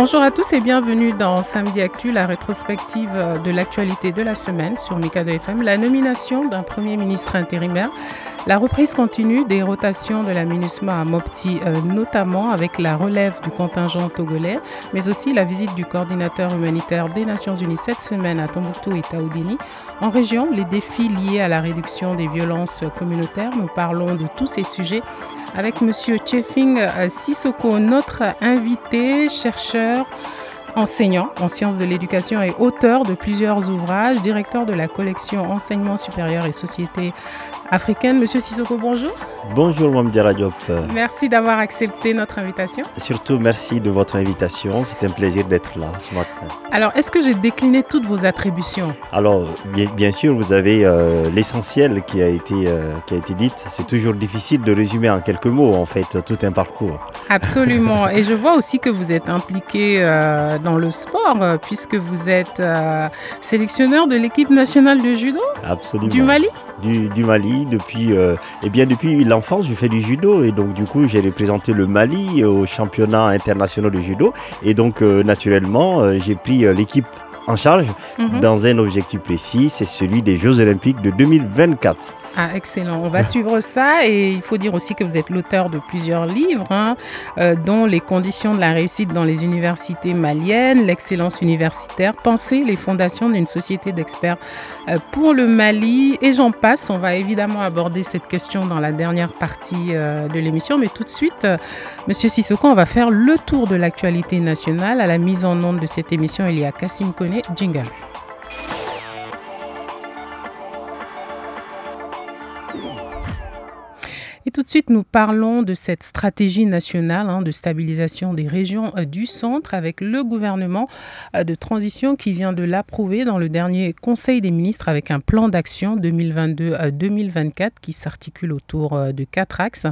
Bonjour à tous et bienvenue dans Samedi Actu, la rétrospective de l'actualité de la semaine sur Mikado FM. La nomination d'un Premier ministre intérimaire, la reprise continue des rotations de la MINUSMA à Mopti, euh, notamment avec la relève du contingent togolais, mais aussi la visite du coordinateur humanitaire des Nations Unies cette semaine à Tombouctou et Taoudini. En région, les défis liés à la réduction des violences communautaires. Nous parlons de tous ces sujets avec Monsieur Chefing euh, Sissoko, notre invité, chercheur, enseignant en sciences de l'éducation et auteur de plusieurs ouvrages, directeur de la collection Enseignement supérieur et société africaine. Monsieur Sissoko, bonjour. Bonjour Mamdiara Diop. Merci d'avoir accepté notre invitation. Surtout merci de votre invitation. C'est un plaisir d'être là ce matin. Alors, est-ce que j'ai décliné toutes vos attributions? Alors, bien, bien sûr, vous avez euh, l'essentiel qui, a été, euh, qui a été dit. C'est toujours difficile de résumer en quelques mots, en fait, tout un parcours. Absolument. Et je vois aussi que vous êtes impliqué euh, dans le sport, euh, puisque vous êtes sélectionneur de l'équipe nationale de judo? Absolument. du Mali? Du, du Mali, depuis, euh, eh bien, depuis l'enfance, je fais du judo. Et donc, du coup, j'ai représenté le Mali au championnat international de judo. Et donc, euh, naturellement, euh, j'ai pris l'équipe en charge Mhm. dans un objectif précis, c'est celui des Jeux Olympiques de 2024. Ah, excellent. On va suivre ça. Et il faut dire aussi que vous êtes l'auteur de plusieurs livres, hein, euh, dont Les conditions de la réussite dans les universités maliennes, L'excellence universitaire, Penser les fondations d'une société d'experts euh, pour le Mali. Et j'en passe. On va évidemment aborder cette question dans la dernière partie euh, de l'émission. Mais tout de suite, Monsieur Sissoko, on va faire le tour de l'actualité nationale. À la mise en onde de cette émission, il y a Kassim Kone, Jingle. Et tout de suite, nous parlons de cette stratégie nationale hein, de stabilisation des régions euh, du centre avec le gouvernement euh, de transition qui vient de l'approuver dans le dernier Conseil des ministres avec un plan d'action 2022-2024 qui s'articule autour euh, de quatre axes.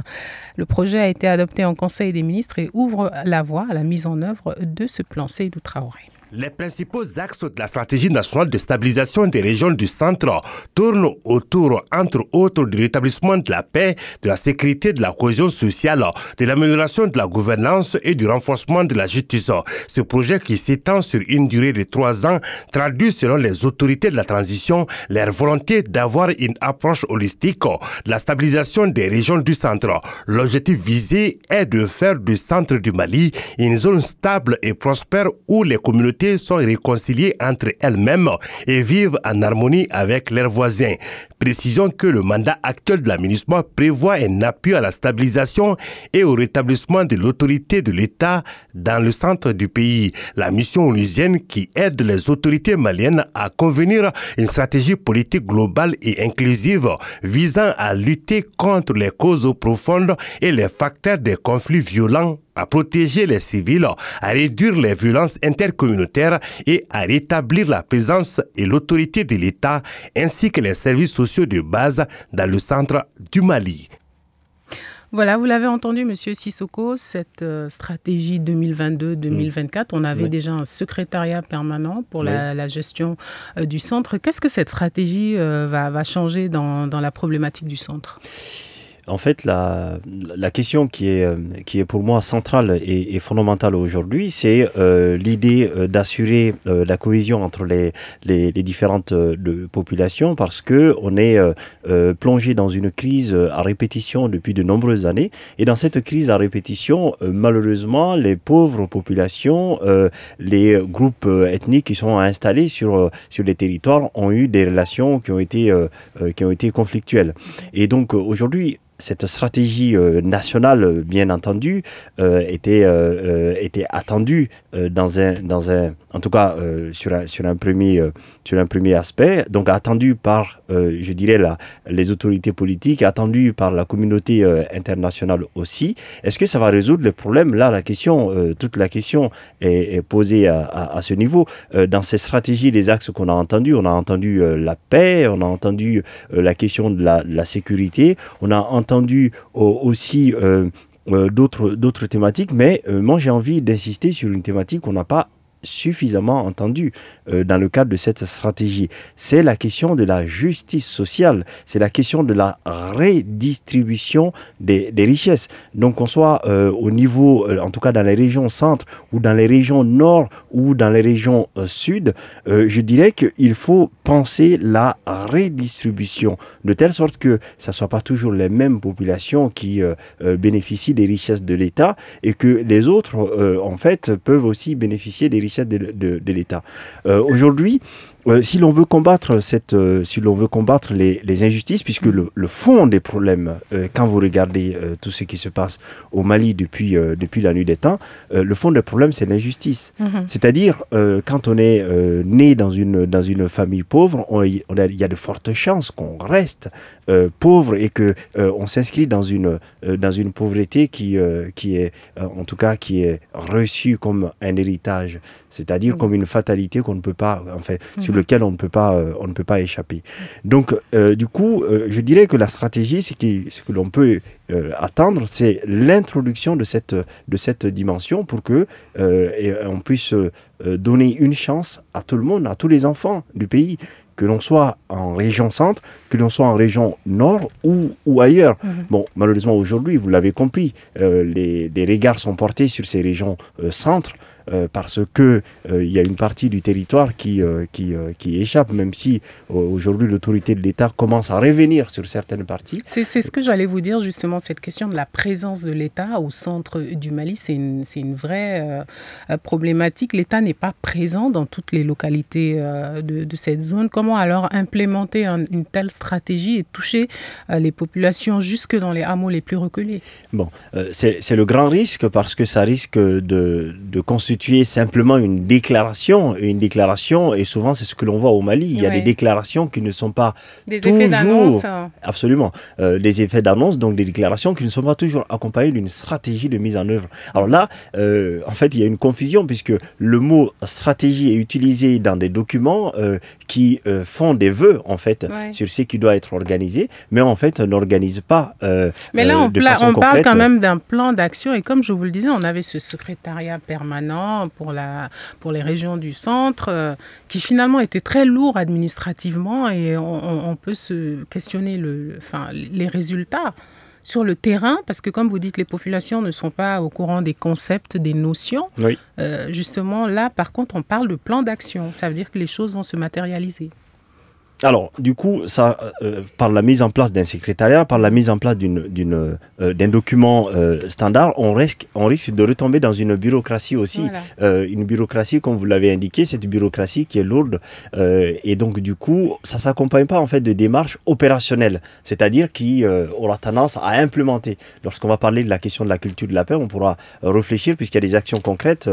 Le projet a été adopté en Conseil des ministres et ouvre la voie à la mise en œuvre de ce plan Seydou Traoré. Les principaux axes de la stratégie nationale de stabilisation des régions du centre tournent autour, entre autres, du rétablissement de la paix, de la sécurité, de la cohésion sociale, de l'amélioration de la gouvernance et du renforcement de la justice. Ce projet qui s'étend sur une durée de trois ans traduit selon les autorités de la transition leur volonté d'avoir une approche holistique de la stabilisation des régions du centre. L'objectif visé est de faire du centre du Mali une zone stable et prospère où les communautés sont réconciliées entre elles-mêmes et vivent en harmonie avec leurs voisins. Précision que le mandat actuel de l'aménagement prévoit un appui à la stabilisation et au rétablissement de l'autorité de l'État dans le centre du pays. La mission onusienne qui aide les autorités maliennes à convenir une stratégie politique globale et inclusive visant à lutter contre les causes profondes et les facteurs des conflits violents à protéger les civils, à réduire les violences intercommunautaires et à rétablir la présence et l'autorité de l'État ainsi que les services sociaux de base dans le centre du Mali. Voilà, vous l'avez entendu, Monsieur Sissoko, cette euh, stratégie 2022-2024. On avait Oui. déjà un secrétariat permanent pour Oui. la, la gestion euh, du centre. Qu'est-ce que cette stratégie euh, va, va changer dans, dans la problématique du centre? En fait, la, question qui est, euh, qui est pour moi centrale et, fondamentale aujourd'hui, c'est euh, l'idée euh, d'assurer la cohésion entre les, différentes populations parce que on est plongé dans une crise à répétition depuis de nombreuses années. Et dans cette crise à répétition, malheureusement, les pauvres populations, les groupes ethniques qui sont installés sur, les territoires ont eu des relations qui ont été, conflictuelles. Et donc aujourd'hui, cette stratégie euh, nationale, bien entendu, euh, était, euh, était attendue dans un, dans un, en tout cas sur, un, sur, un premier, sur un premier aspect, donc attendue par, je dirais, la, les autorités politiques, attendue par la communauté internationale aussi. Est-ce que ça va résoudre le problème? Là, la question, toute la question est, posée à, ce niveau. Dans ces stratégies, les axes qu'on a entendus, on a entendu la paix, on a entendu la question de la, de la sécurité, on a entendu aussi euh, euh, d'autres d'autres thématiques, mais euh, moi j'ai envie d'insister sur une thématique qu'on n'a pas suffisamment entendu euh, dans le cadre de cette stratégie. C'est la question de la justice sociale, c'est la question de la redistribution des, richesses. Donc qu'on soit euh, au niveau, euh, en tout cas dans les régions centre ou dans les régions nord ou dans les régions sud, je dirais qu'il faut penser la redistribution de telle sorte que ce ne soit pas toujours les mêmes populations qui bénéficient des richesses de l'État et que les autres, en fait, peuvent aussi bénéficier des richesses de, de, de l'État. Euh, Aujourd'hui, euh, si l'on veut combattre cette, euh, si l'on veut combattre les, les, injustices, puisque le, le, fond des problèmes, euh, quand vous regardez tout ce qui se passe au Mali depuis depuis la nuit des temps, le fond des problèmes c'est l'injustice. Mm -hmm. C'est-à-dire quand on est né dans une dans une famille pauvre, on, on a, il y a de fortes chances qu'on reste pauvre et que on s'inscrit dans une dans une pauvreté qui qui est en tout cas qui est reçue comme un héritage, c'est-à-dire mm comme une fatalité qu'on ne peut pas en fait mm -hmm. sur lequel on ne peut pas, euh, on ne peut pas échapper. Donc, euh, du coup, euh, je dirais que la stratégie, ce, qui, ce que l'on peut attendre, c'est l'introduction de cette, de cette dimension pour que on puisse donner une chance à tout le monde, à tous les enfants du pays, que l'on soit en région centre, que l'on soit en région nord ou, ou ailleurs. Mm -hmm. Bon, malheureusement, aujourd'hui, vous l'avez compris, les, les, regards sont portés sur ces régions centres. Euh, parce que euh, il y a une partie du territoire qui, euh, qui, qui échappe, même si aujourd'hui l'autorité de l'État commence à revenir sur certaines parties. C'est ce que j'allais vous dire justement, cette question de la présence de l'État au centre du Mali, c'est une, une vraie problématique. L'État n'est pas présent dans toutes les localités de, de, cette zone. Comment alors implémenter un, une telle stratégie et toucher les populations jusque dans les hameaux les plus reculés? Bon, c'est le grand risque parce que ça risque de, de constituer simplement une déclaration. Et une déclaration, et souvent c'est ce que l'on voit au Mali, il y a des déclarations qui ne sont pas des toujours... effets d'annonce. Absolument. Euh, des effets d'annonce, donc des déclarations qui ne sont pas toujours accompagnées d'une stratégie de mise en œuvre. Alors là, euh, en fait, il y a une confusion puisque le mot stratégie est utilisé dans des documents euh, qui font des vœux, en fait, ouais. sur ce qui doit être organisé, mais en fait, n'organise pas. mais là, on, on parle quand même d'un plan d'action, et comme je vous le disais, on avait ce secrétariat permanent pour, la, pour les régions du centre, euh, qui finalement était très lourd administrativement et on, on peut se questionner le, enfin, les résultats sur le terrain, parce que comme vous dites, les populations ne sont pas au courant des concepts, des notions. Oui. Euh, justement, là, par contre, on parle de plan d'action. Ça veut dire que les choses vont se matérialiser. Alors, du coup, ça, euh, par la mise en place d'un secrétariat, par la mise en place d'une, euh, d'un document euh, standard, on risque, on risque de retomber dans une bureaucratie aussi. Voilà. une bureaucratie, comme vous l'avez indiqué, cette bureaucratie qui est lourde. et donc, du coup, ça ne s'accompagne pas en fait de démarches opérationnelles, c'est-à-dire qui aura tendance à implémenter. Lorsqu'on va parler de la question de la culture de la paix, on pourra réfléchir puisqu'il y a des actions concrètes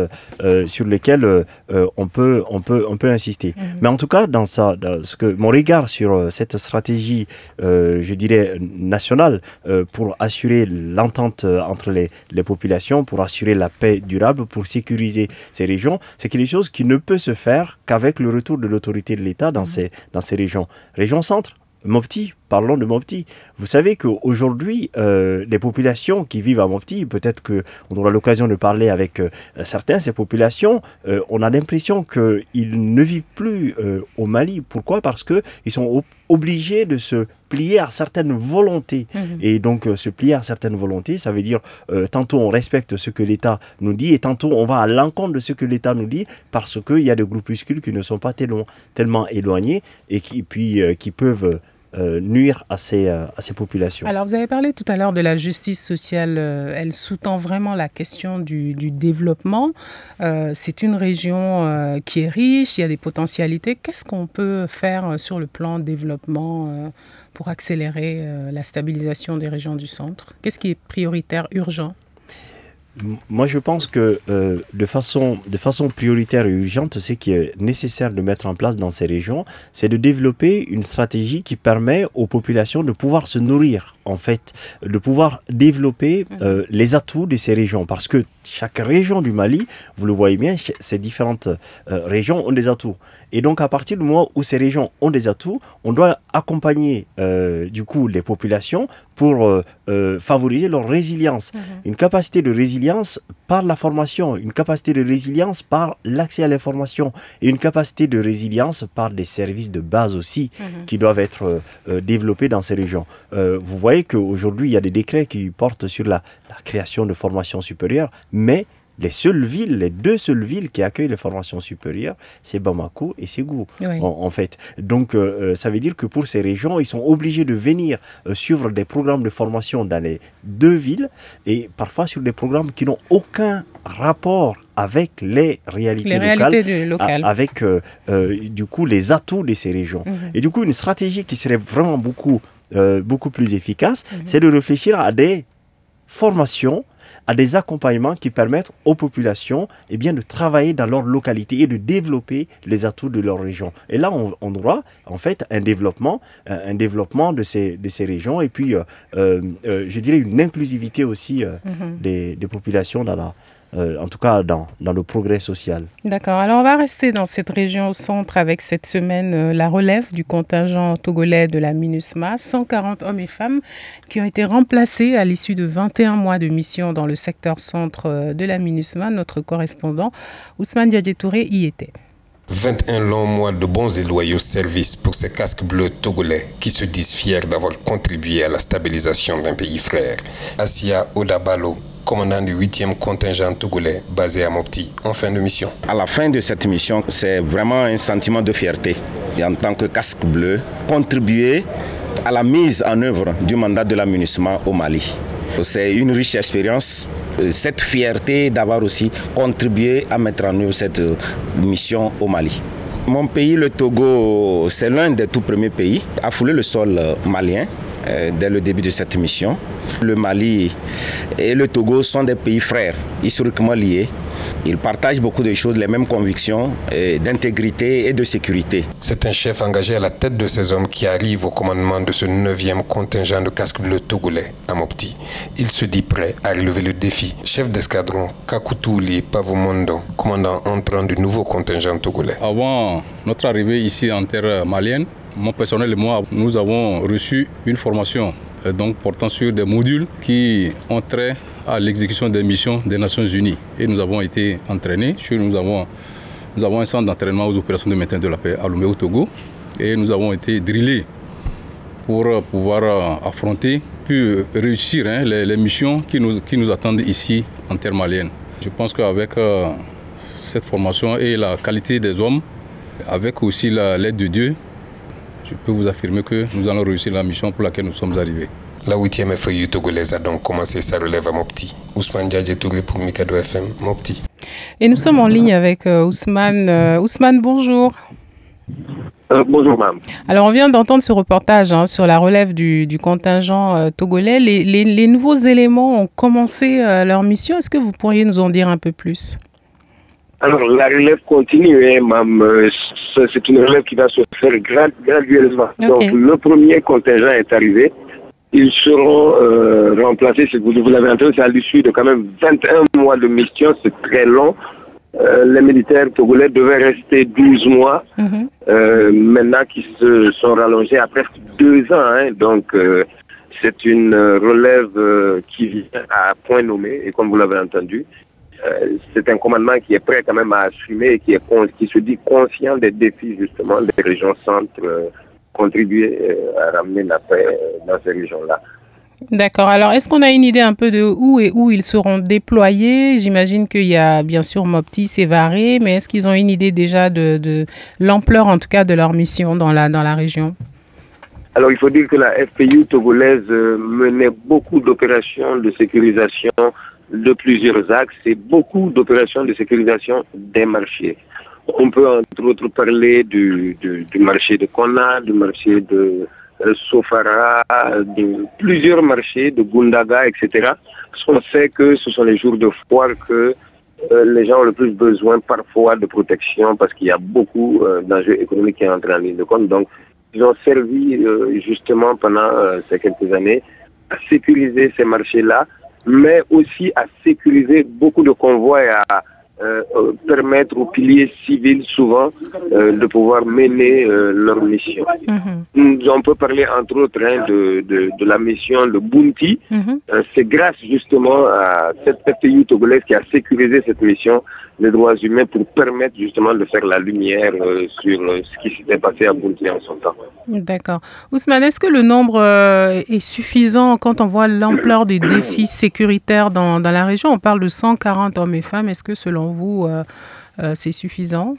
sur lesquelles on, peut, on, peut, on peut insister. Mm -hmm. Mais en tout cas, dans, ça, dans ce que mon regard sur cette stratégie, euh, je dirais, nationale euh, pour assurer l'entente entre les, les, populations, pour assurer la paix durable, pour sécuriser ces régions, c'est quelque chose qui ne peut se faire qu'avec le retour de l'autorité de l'État dans, mmh. ces, dans ces régions. Région centre, Mopti, parlons de Mopti. Vous savez qu'aujourd'hui, euh, les populations qui vivent à Mopti, peut-être qu'on aura l'occasion de parler avec euh, certains, ces populations, euh, on a l'impression qu'ils ne vivent plus au Mali. Pourquoi? Parce qu'ils sont obligés de se plier à certaines volontés. Mmh. Et donc, se plier à certaines volontés, ça veut dire tantôt on respecte ce que l'État nous dit et tantôt on va à l'encontre de ce que l'État nous dit parce qu'il y a des groupuscules qui ne sont pas tellement, tellement éloignés et qui, puis, qui peuvent nuire à ces, à ces populations. Alors, vous avez parlé tout à l'heure de la justice sociale. elle sous-tend vraiment la question du développement. C'est une région qui est riche, il y a des potentialités. Qu'est-ce qu'on peut faire sur le plan développement pour accélérer la stabilisation des régions du centre? Qu'est-ce qui est prioritaire, urgent? Moi, je pense que euh, de, façon, de façon prioritaire et urgente, ce qui est nécessaire de mettre en place dans ces régions, c'est de développer une stratégie qui permet aux populations de pouvoir se nourrir, en fait, de pouvoir développer euh, les atouts de ces régions. Parce que chaque région du Mali, vous le voyez bien, ces différentes euh, régions ont des atouts. Et donc, à partir du moment où ces régions ont des atouts, on doit accompagner euh, du coup les populations pour favoriser leur résilience. Mhm. Une capacité de résilience par la formation, une capacité de résilience par l'accès à l'information et une capacité de résilience par des services de base aussi mhm. qui doivent être développés dans ces régions. vous voyez qu'aujourd'hui, il y a des décrets qui portent sur la, la création de formations supérieures, mais les seules villes, les deux seules villes qui accueillent les formations supérieures, c'est Bamako et Ségou, en, fait. Donc, euh, euh, ça veut dire que pour ces régions, ils sont obligés de venir euh, suivre des programmes de formation dans les deux villes et parfois sur des programmes qui n'ont aucun rapport avec les réalités, locales, avec du coup les atouts de ces régions. Mhm. Et du coup, une stratégie qui serait vraiment beaucoup, beaucoup plus efficace, mhm. c'est de réfléchir à des formations à des accompagnements qui permettent aux populations eh bien, de travailler dans leur localité et de développer les atouts de leur région. Et là, on, on aura en fait un développement, un, développement de ces, de ces régions et puis, euh, euh, euh, je dirais, une inclusivité aussi mm-hmm. des, des, populations dans la, euh, en tout cas dans, dans, le progrès social. D'accord. Alors on va rester dans cette région au centre avec cette semaine euh, la relève du contingent togolais de la MINUSMA. 140 hommes et femmes qui ont été remplacés à l'issue de 21 mois de mission dans le secteur centre euh, de la MINUSMA. Notre correspondant Ousmane Diadjetouré y était. 21 longs mois de bons et loyaux services pour ces casques bleus togolais qui se disent fiers d'avoir contribué à la stabilisation d'un pays frère. Asia Odabalo, commandant du 8e contingent togolais basé à Mopti en fin de mission. À la fin de cette mission, c'est vraiment un sentiment de fierté. Et en tant que casque bleu, contribuer à la mise en œuvre du mandat de l'amunissement au Mali. C'est une riche expérience, cette fierté d'avoir aussi contribué à mettre en œuvre cette mission au Mali. Mon pays, le Togo, c'est l'un des tout premiers pays à fouler le sol malien euh, dès le début de cette mission. Le Mali et le Togo sont des pays frères, historiquement liés. Ils partagent beaucoup de choses, les mêmes convictions d'intégrité et de sécurité. C'est un chef engagé à la tête de ces hommes qui arrivent au commandement de ce 9e contingent de casques bleus togolais à Mopti. Il se dit prêt à relever le défi. Chef d'escadron Kakoutouli Pavomondo, commandant entrant du nouveau contingent togolais. Avant notre arrivée ici en terre malienne, mon personnel et moi, nous avons reçu une formation euh, donc portant sur des modules qui ont trait à l'exécution des missions des Nations Unies. Et nous avons été entraînés. Nous avons, nous avons un centre d'entraînement aux opérations de maintien de la paix à Lomé au Togo. Et nous avons été drillés pour pouvoir euh, affronter, puis réussir hein, les, missions qui nous, qui nous attendent ici en terre malienne. Je pense qu'avec euh, cette formation et la qualité des hommes, avec aussi l'aide de Dieu, je peux vous affirmer que nous allons réussir la mission pour laquelle nous sommes arrivés. La 8e FEU togolaise a donc commencé sa relève à Mopti. Ousmane Djadje Touré pour Mikado FM, Mopti. Et nous sommes en ligne avec euh, Ousmane. Euh, Ousmane, bonjour. Euh, bonjour, madame. Alors, on vient d'entendre ce reportage hein, sur la relève du, contingent togolais. Les, les, nouveaux éléments ont commencé leur mission. Est-ce que vous pourriez nous en dire un peu plus? Alors, la relève continue, hein, euh, c'est une relève qui va se faire graduellement. Donc, le premier contingent est arrivé. Ils seront euh, remplacés, si vous, l'avez entendu, c'est à l'issue de quand même 21 mois de mission, c'est très long. Euh, les militaires togolais devaient rester 12 mois, mhm. maintenant qu'ils se sont rallongés à presque deux ans. Hein. donc, c'est une relève qui vient à point nommé, et comme vous l'avez entendu, euh, c'est un commandement qui est prêt quand même à assumer et qui, est, qui se dit conscient des défis justement des régions centres, euh, contribuer euh, à ramener la paix dans ces régions-là. D'accord. Alors, est-ce qu'on a une idée un peu de où et où ils seront déployés? J'imagine qu'il y a bien sûr Mopti, Sévaré, mais est-ce qu'ils ont une idée déjà de, de l'ampleur, en tout cas, de leur mission dans la, dans la région? Alors il faut dire que la FPU togolaise menait beaucoup d'opérations de sécurisation de plusieurs axes et beaucoup d'opérations de sécurisation des marchés. On peut entre autres parler du, du, marché de Kona, du marché de euh, Sofara, de plusieurs marchés, de Gundaga, etc. Parce qu'on sait que ce sont les jours de foire que euh, les gens ont le plus besoin parfois de protection parce qu'il y a beaucoup euh, d'enjeux économiques qui entrent en ligne de compte. Donc, ils ont servi justement pendant ces quelques années à sécuriser ces marchés-là, mais aussi à sécuriser beaucoup de convois et à euh, euh, permettre aux piliers civils souvent euh, de pouvoir mener euh, leur mission. Mhm. On peut parler entre autres hein, de, de, de la mission de Bounty. Mhm. C'est grâce justement à cette FPU togolaise qui a sécurisé cette mission des droits humains pour permettre justement de faire la lumière euh, sur euh, ce qui s'était passé à Bounty en son temps. D'accord. Ousmane, est-ce que le nombre euh, est suffisant quand on voit l'ampleur des défis sécuritaires dans, dans la région? On parle de 140 hommes et femmes. Est-ce que selon vous, c'est suffisant?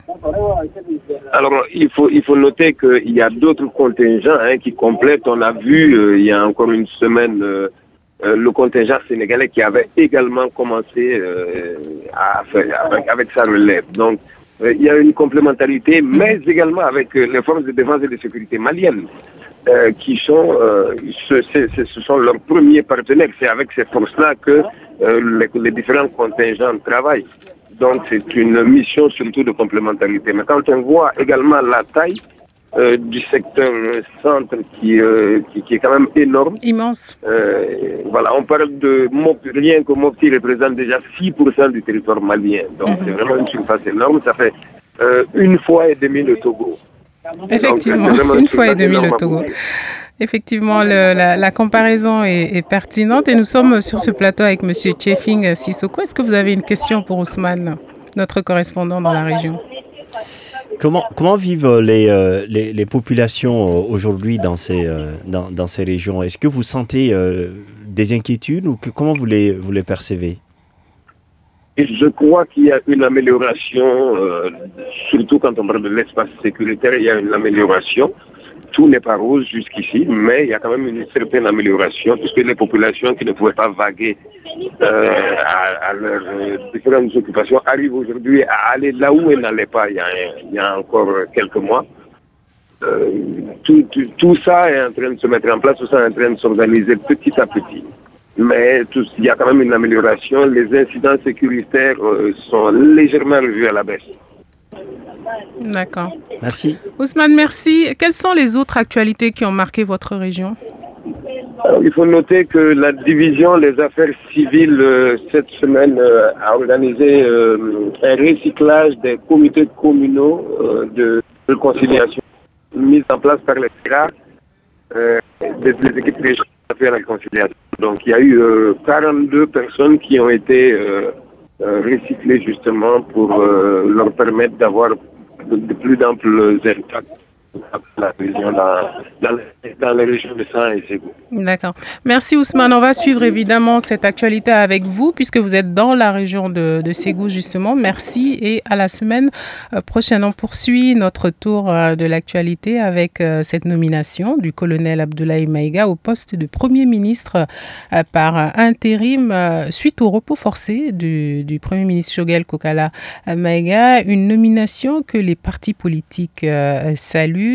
Alors, il faut, il faut noter qu'il y a d'autres contingents hein, qui complètent. On a vu il y a encore une semaine euh, le contingent sénégalais qui avait également commencé euh, avec, sa relève. Donc, euh, il y a une complémentarité, mais également avec les forces de défense et de sécurité maliennes. qui sont, ce, sont leurs premiers partenaires. C'est avec ces forces-là que les différents contingents travaillent. Donc c'est une mission surtout de complémentarité. Mais quand on voit également la taille euh, du secteur centre qui, euh, qui, qui est quand même énorme, Immense. euh, voilà, on parle de Mop, rien que Mopti représente déjà 6% du territoire malien. Donc Mhm. c'est vraiment une surface énorme. Ça fait une fois et demi le Togo. Effectivement, Donc, une fois et demi le Togo. Effectivement, le- la, la comparaison est, est pertinente et nous sommes sur ce plateau avec M. Tchefing Sissoko. Est-ce que vous avez une question pour Ousmane, notre correspondant dans la région? Comment, comment vivent les, euh, les, les populations euh, aujourd'hui dans ces, euh, dans, ces régions? Est-ce que vous sentez euh, des inquiétudes ou que, comment vous les, vous les percevez? Je crois qu'il y a une amélioration, euh, surtout quand on parle de l'espace sécuritaire, il y a une amélioration. Tout n'est pas rose jusqu'ici, mais il y a quand même une certaine amélioration, puisque les populations qui ne pouvaient pas vaguer euh, à, leurs euh, différentes occupations arrivent aujourd'hui à aller là où elles n'allaient pas il y a, encore quelques mois. Euh, tout, ça est en train de se mettre en place, tout ça est en train de s'organiser petit à petit. Mais il y a quand même une amélioration. Les incidents sécuritaires sont légèrement revus à la baisse. D'accord. Merci. Ousmane, merci. Quelles sont les autres actualités qui ont marqué votre région? Alors, il faut noter que la division des affaires civiles euh, cette semaine euh, a organisé euh, un recyclage des comités communaux de réconciliation mis en place par les CRA, des, équipes régionales d'affaires et réconciliation. Donc il y a eu euh, 42 personnes qui ont été euh, euh, recyclées justement pour euh, leur permettre d'avoir de, plus d'amples impacts dans la dans, régions de Ségou. D'accord. Merci Ousmane. On va suivre évidemment cette actualité avec vous puisque vous êtes dans la région de, de Ségou justement. Merci et à la semaine euh, prochaine. On poursuit notre tour euh, de l'actualité avec euh, cette nomination du colonel Abdoulaye Maïga au poste de Premier ministre par intérim suite au repos forcé du, du Premier ministre Shogel Kokala Maïga. Une nomination que les partis politiques euh,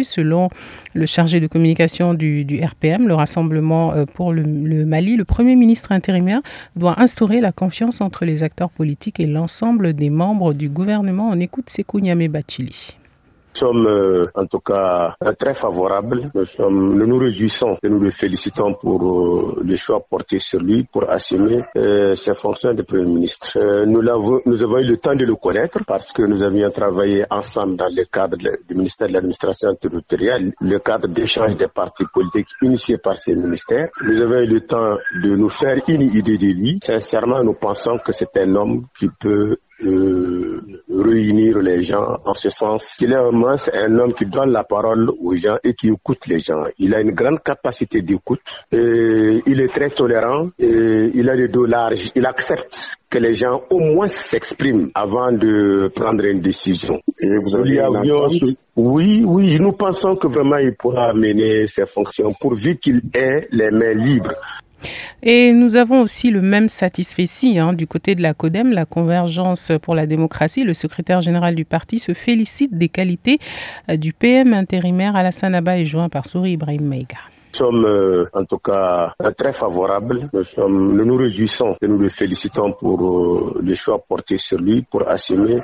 selon le chargé de communication du, RPM, le Rassemblement euh, pour le, Mali, le Premier ministre intérimaire doit instaurer la confiance entre les acteurs politiques et l'ensemble des membres du gouvernement. On écoute Sekou Niamé Bachili. Sommes euh, en tout cas euh, très favorables. Nous, sommes, nous nous réjouissons et nous le félicitons pour euh, le choix porté sur lui pour assumer euh, ses fonctions de Premier ministre. Nous, l'avons- nous avons eu le temps de le connaître parce que nous avions travaillé ensemble dans le cadre du ministère de l'administration territoriale, le cadre d'échange des partis politiques initié par ces ministères. Nous avons eu le temps de nous faire une idée de lui. Sincèrement, nous pensons que c'est un homme qui peut euh, réunir les gens en ce sens qu'il est vraiment un homme qui donne la parole aux gens et qui écoute les gens. Il a une grande capacité d'écoute. Il est très tolérant. Et il a des dos larges. Il accepte que les gens au moins s'expriment avant de prendre une décision. Et vous avez oui, oui, nous pensons que vraiment il pourra mener ses fonctions pourvu qu'il ait les mains libres. Et nous avons aussi le même satisfait hein, du côté de la CODEM, la Convergence pour la démocratie. Le secrétaire général du parti se félicite des qualités euh, du PM intérimaire Alassane Abba et joint par Souri Ibrahim Maïga. Nous sommes euh, en tout cas euh, très favorables. Nous, sommes, nous nous réjouissons et nous le félicitons pour euh, le choix porté sur lui pour assumer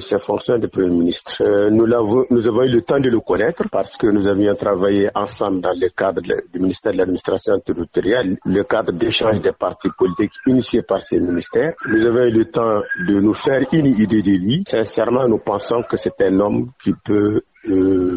ses fonctions de Premier ministre. nous, avons, nous avons eu le temps de le connaître parce que nous avions travaillé ensemble dans le cadre du ministère de l'administration territoriale, le cadre d'échange des partis politiques initié par ces ministères. Nous avons eu le temps de nous faire une idée de lui. Sincèrement, nous pensons que c'est un homme qui peut euh,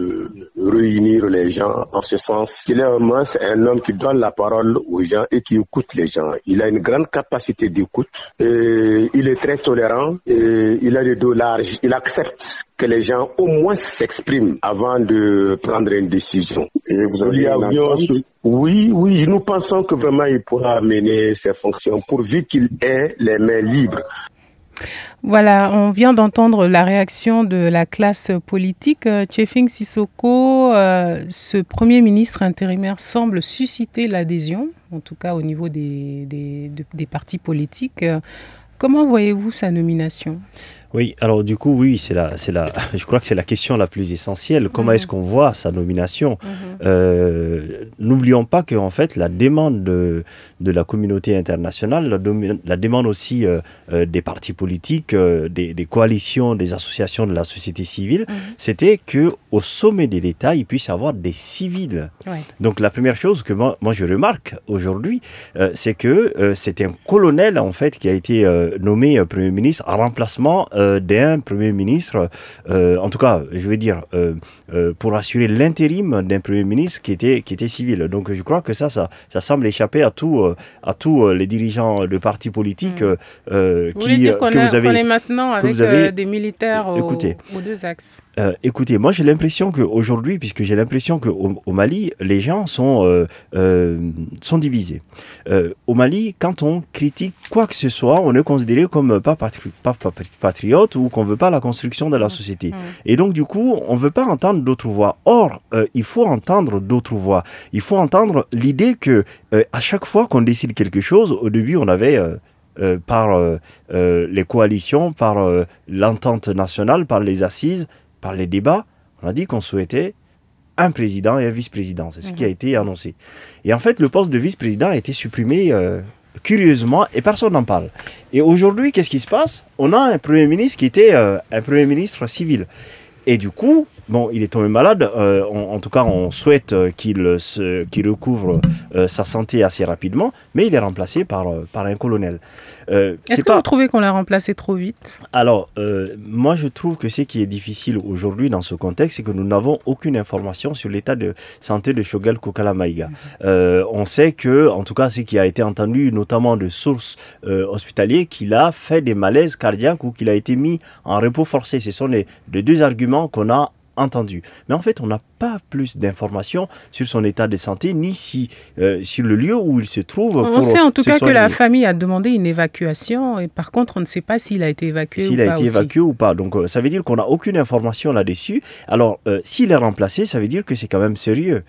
réunir les gens en ce sens qu'il est vraiment un homme qui donne la parole aux gens et qui écoute les gens. Il a une grande capacité d'écoute. Il est très tolérant. Et il a des dos larges. Il accepte que les gens au moins s'expriment avant de prendre une décision. Et vous avez oui, oui, nous pensons que vraiment il pourra mener ses fonctions pourvu qu'il ait les mains libres. Voilà, on vient d'entendre la réaction de la classe politique. Euh, Chefing Sissoko, euh, ce Premier ministre intérimaire semble susciter l'adhésion, en tout cas au niveau des, des partis politiques. Comment voyez-vous sa nomination? Oui, alors du coup, oui, c'est la, c'est la, je crois que c'est la question la plus essentielle. Comment est-ce qu'on voit sa nomination mhm. euh, N'oublions pas qu'en fait, la demande de, de, la communauté internationale, la, demande aussi euh, euh, des partis politiques, des, des, coalitions, des associations de la société civile, mhm. c'était que au sommet de l'État, il puisse y avoir des civils. Donc la première chose que moi, moi je remarque aujourd'hui, c'est que c'est un colonel en fait qui a été nommé premier ministre en remplacement d'un Premier ministre, euh, en tout cas, je veux dire, euh, pour assurer l'intérim d'un Premier ministre qui était, qui était civil. Donc je crois que ça, ça, ça semble échapper à, tout, à tous les dirigeants de partis politiques mm. vous qui, dire que vous avez... est maintenant avec des militaires aux, deux axes écoutez, moi j'ai l'impression qu'aujourd'hui, puisque j'ai l'impression qu'au au Mali, les gens sont, sont divisés. au Mali, quand on critique quoi que ce soit, on est considéré comme pas, patri pas, pas patriote ou qu'on veut pas la construction de la mmh. société. Mmh. Et donc, du coup, on veut pas entendre d'autres voix. Or, euh, il faut entendre d'autres voix. Il faut entendre l'idée que euh, à chaque fois qu'on décide quelque chose, au début, on avait euh, par les coalitions, par l'entente nationale, par les assises, par les débats, on a dit qu'on souhaitait un président et un vice-président. C'est ce qui a mmh. été annoncé. Et en fait, le poste de vice-président a été supprimé curieusement, et personne n'en parle. Et aujourd'hui, qu'est-ce qui se passe? On a un Premier ministre qui était euh, un Premier ministre civil. Et du coup, bon, il est tombé malade. Euh, en tout cas, on souhaite euh, qu'il recouvre sa santé assez rapidement, mais il est remplacé par un colonel. Euh, Est-ce que vous trouvez qu'on l'a remplacé trop vite? Alors, euh, moi, je trouve que ce qui est difficile aujourd'hui dans ce contexte, c'est que nous n'avons aucune information sur l'état de santé de Shogel Kokala Maïga. Euh, on sait que, en tout cas, ce qui a été entendu, notamment de sources hospitalières, qu'il a fait des malaises cardiaques ou qu'il a été mis en repos forcé. Ce sont les deux arguments qu'on a entendu. Mais en fait, on n'a pas plus d'informations sur son état de santé, ni si, euh, sur le lieu où il se trouve. On sait en tout cas que la famille a demandé une évacuation, et par contre, on ne sait pas s'il a été évacué ou pas. S'il a été évacué ou pas. Donc, euh, ça veut dire qu'on n'a aucune information là-dessus. Alors, euh, s'il est remplacé, ça veut dire que c'est quand même sérieux.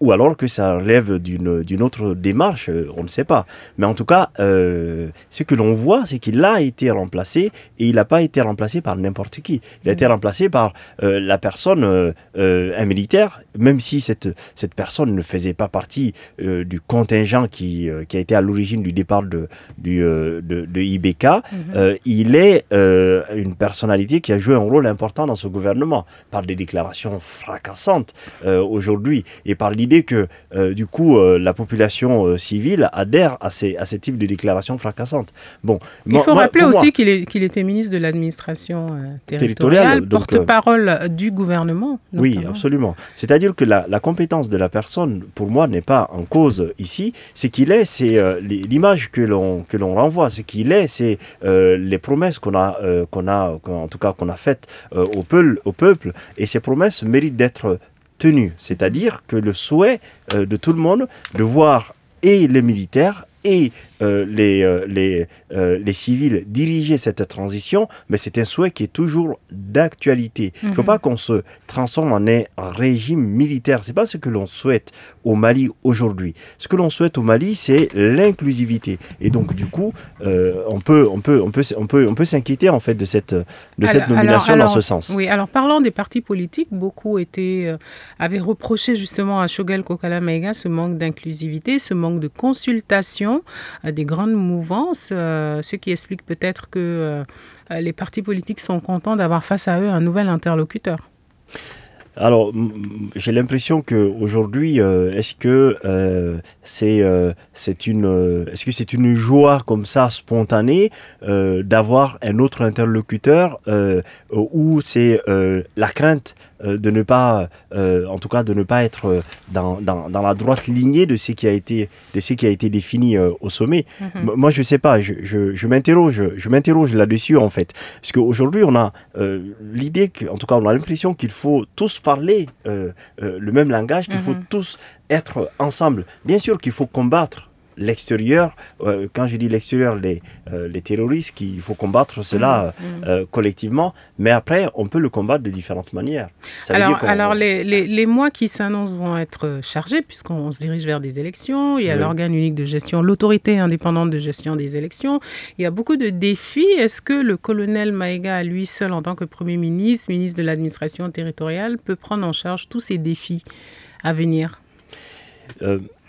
ou alors que ça relève d'une autre démarche, on ne sait pas. Mais en tout cas, ce que l'on voit, c'est qu'il a été remplacé, et il n'a pas été remplacé par n'importe qui. Il a été remplacé par la personne, un militaire même si cette, cette personne ne faisait pas partie euh, du contingent qui, euh, qui a été à l'origine du départ de, du, euh, de, IBK, mhm. il est une personnalité qui a joué un rôle important dans ce gouvernement par des déclarations fracassantes aujourd'hui et par l'idée que du coup la population civile adhère à ces, à ces types de déclarations fracassantes. Bon, il faut rappeler aussi qu'il qu'il était ministre de l'administration territoriale, porte-parole du gouvernement. Oui, absolument. C'est-à-dire que la, compétence de la personne, pour moi, n'est pas en cause ici. Ce qu'il est, c'est euh, l'image que l'on renvoie. Ce qu'il est, c'est euh, les promesses qu'on a faites au peuple au peuple. Et ces promesses méritent d'être tenues. C'est-à-dire que le souhait de tout le monde de voir et les militaires et euh, les, euh, les, euh, les civils diriger cette transition, mais c'est un souhait qui est toujours d'actualité. Il ne faut mhm. pas qu'on se transforme en un régime militaire. C'est pas ce que l'on souhaite au Mali aujourd'hui. Ce que l'on souhaite au Mali, c'est l'inclusivité. Et donc, du coup, on peut, on peut, on peut, on peut, on peut s'inquiéter en fait de cette, de cette nomination dans ce sens. Oui. Alors, parlant des partis politiques, beaucoup étaient, avaient reproché justement à Shogel Kokala Maïga ce manque d'inclusivité, ce manque de consultation des grandes mouvances, euh, ce qui explique peut-être que euh, les partis politiques sont contents d'avoir face à eux un nouvel interlocuteur. Alors, j'ai l'impression qu'aujourd'hui, euh, est-ce que c'est c'est une est-ce que c'est une joie comme ça spontanée d'avoir un autre interlocuteur ou c'est la crainte euh, de ne pas, euh, en tout cas, de ne pas être euh, dans, dans, dans, la droite lignée de ce qui a été, de ce qui a été défini au sommet. Mhm. Moi, je sais pas, je, je, je m'interroge, je m'interroge là-dessus en fait, parce qu'aujourd'hui, on a l'idée, en tout cas, on a l'impression qu'il faut tous parler le même langage, qu'il faut mhm. tous être ensemble. Bien sûr qu'il faut combattre l'extérieur, euh, quand je dis l'extérieur, les, euh, les terroristes, qu'il faut combattre cela mmh, mmh. Euh, collectivement, mais après, on peut le combattre de différentes manières. alors, alors les, les, les, mois qui s'annoncent vont être chargés, puisqu'on se dirige vers des élections, il y a l'organe unique de gestion, l'autorité indépendante de gestion des élections, il y a beaucoup de défis. Est-ce que le colonel Maïga, à lui seul, en tant que Premier ministre, ministre de l'administration territoriale, peut prendre en charge tous ces défis à venir?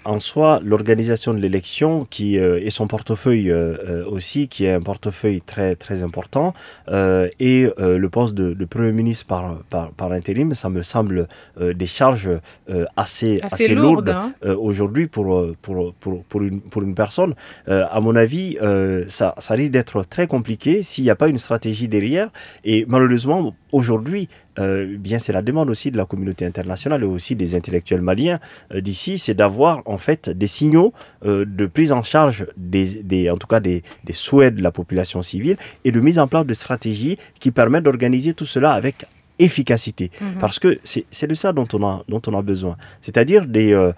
En soi, l'organisation de l'élection qui euh, et son portefeuille euh, euh, aussi, qui est un portefeuille très très important, et le poste de, de, premier ministre par, par, par intérim, ça me semble des charges assez assez, lourdes, hein. aujourd'hui pour, pour pour pour une pour une personne. à mon avis, ça ça risque d'être très compliqué s'il n'y a pas une stratégie derrière. Et malheureusement, aujourd'hui, euh, bien c'est la demande aussi de la communauté internationale et aussi des intellectuels maliens euh, d'ici, c'est d'avoir en fait des signaux euh, de prise en charge des, des en tout cas des, des, souhaits de la population civile et de mise en place de stratégies qui permettent d'organiser tout cela avec efficacité. Mhm. Parce que c'est de ça dont on a, dont on a besoin. C'est-à-dire des,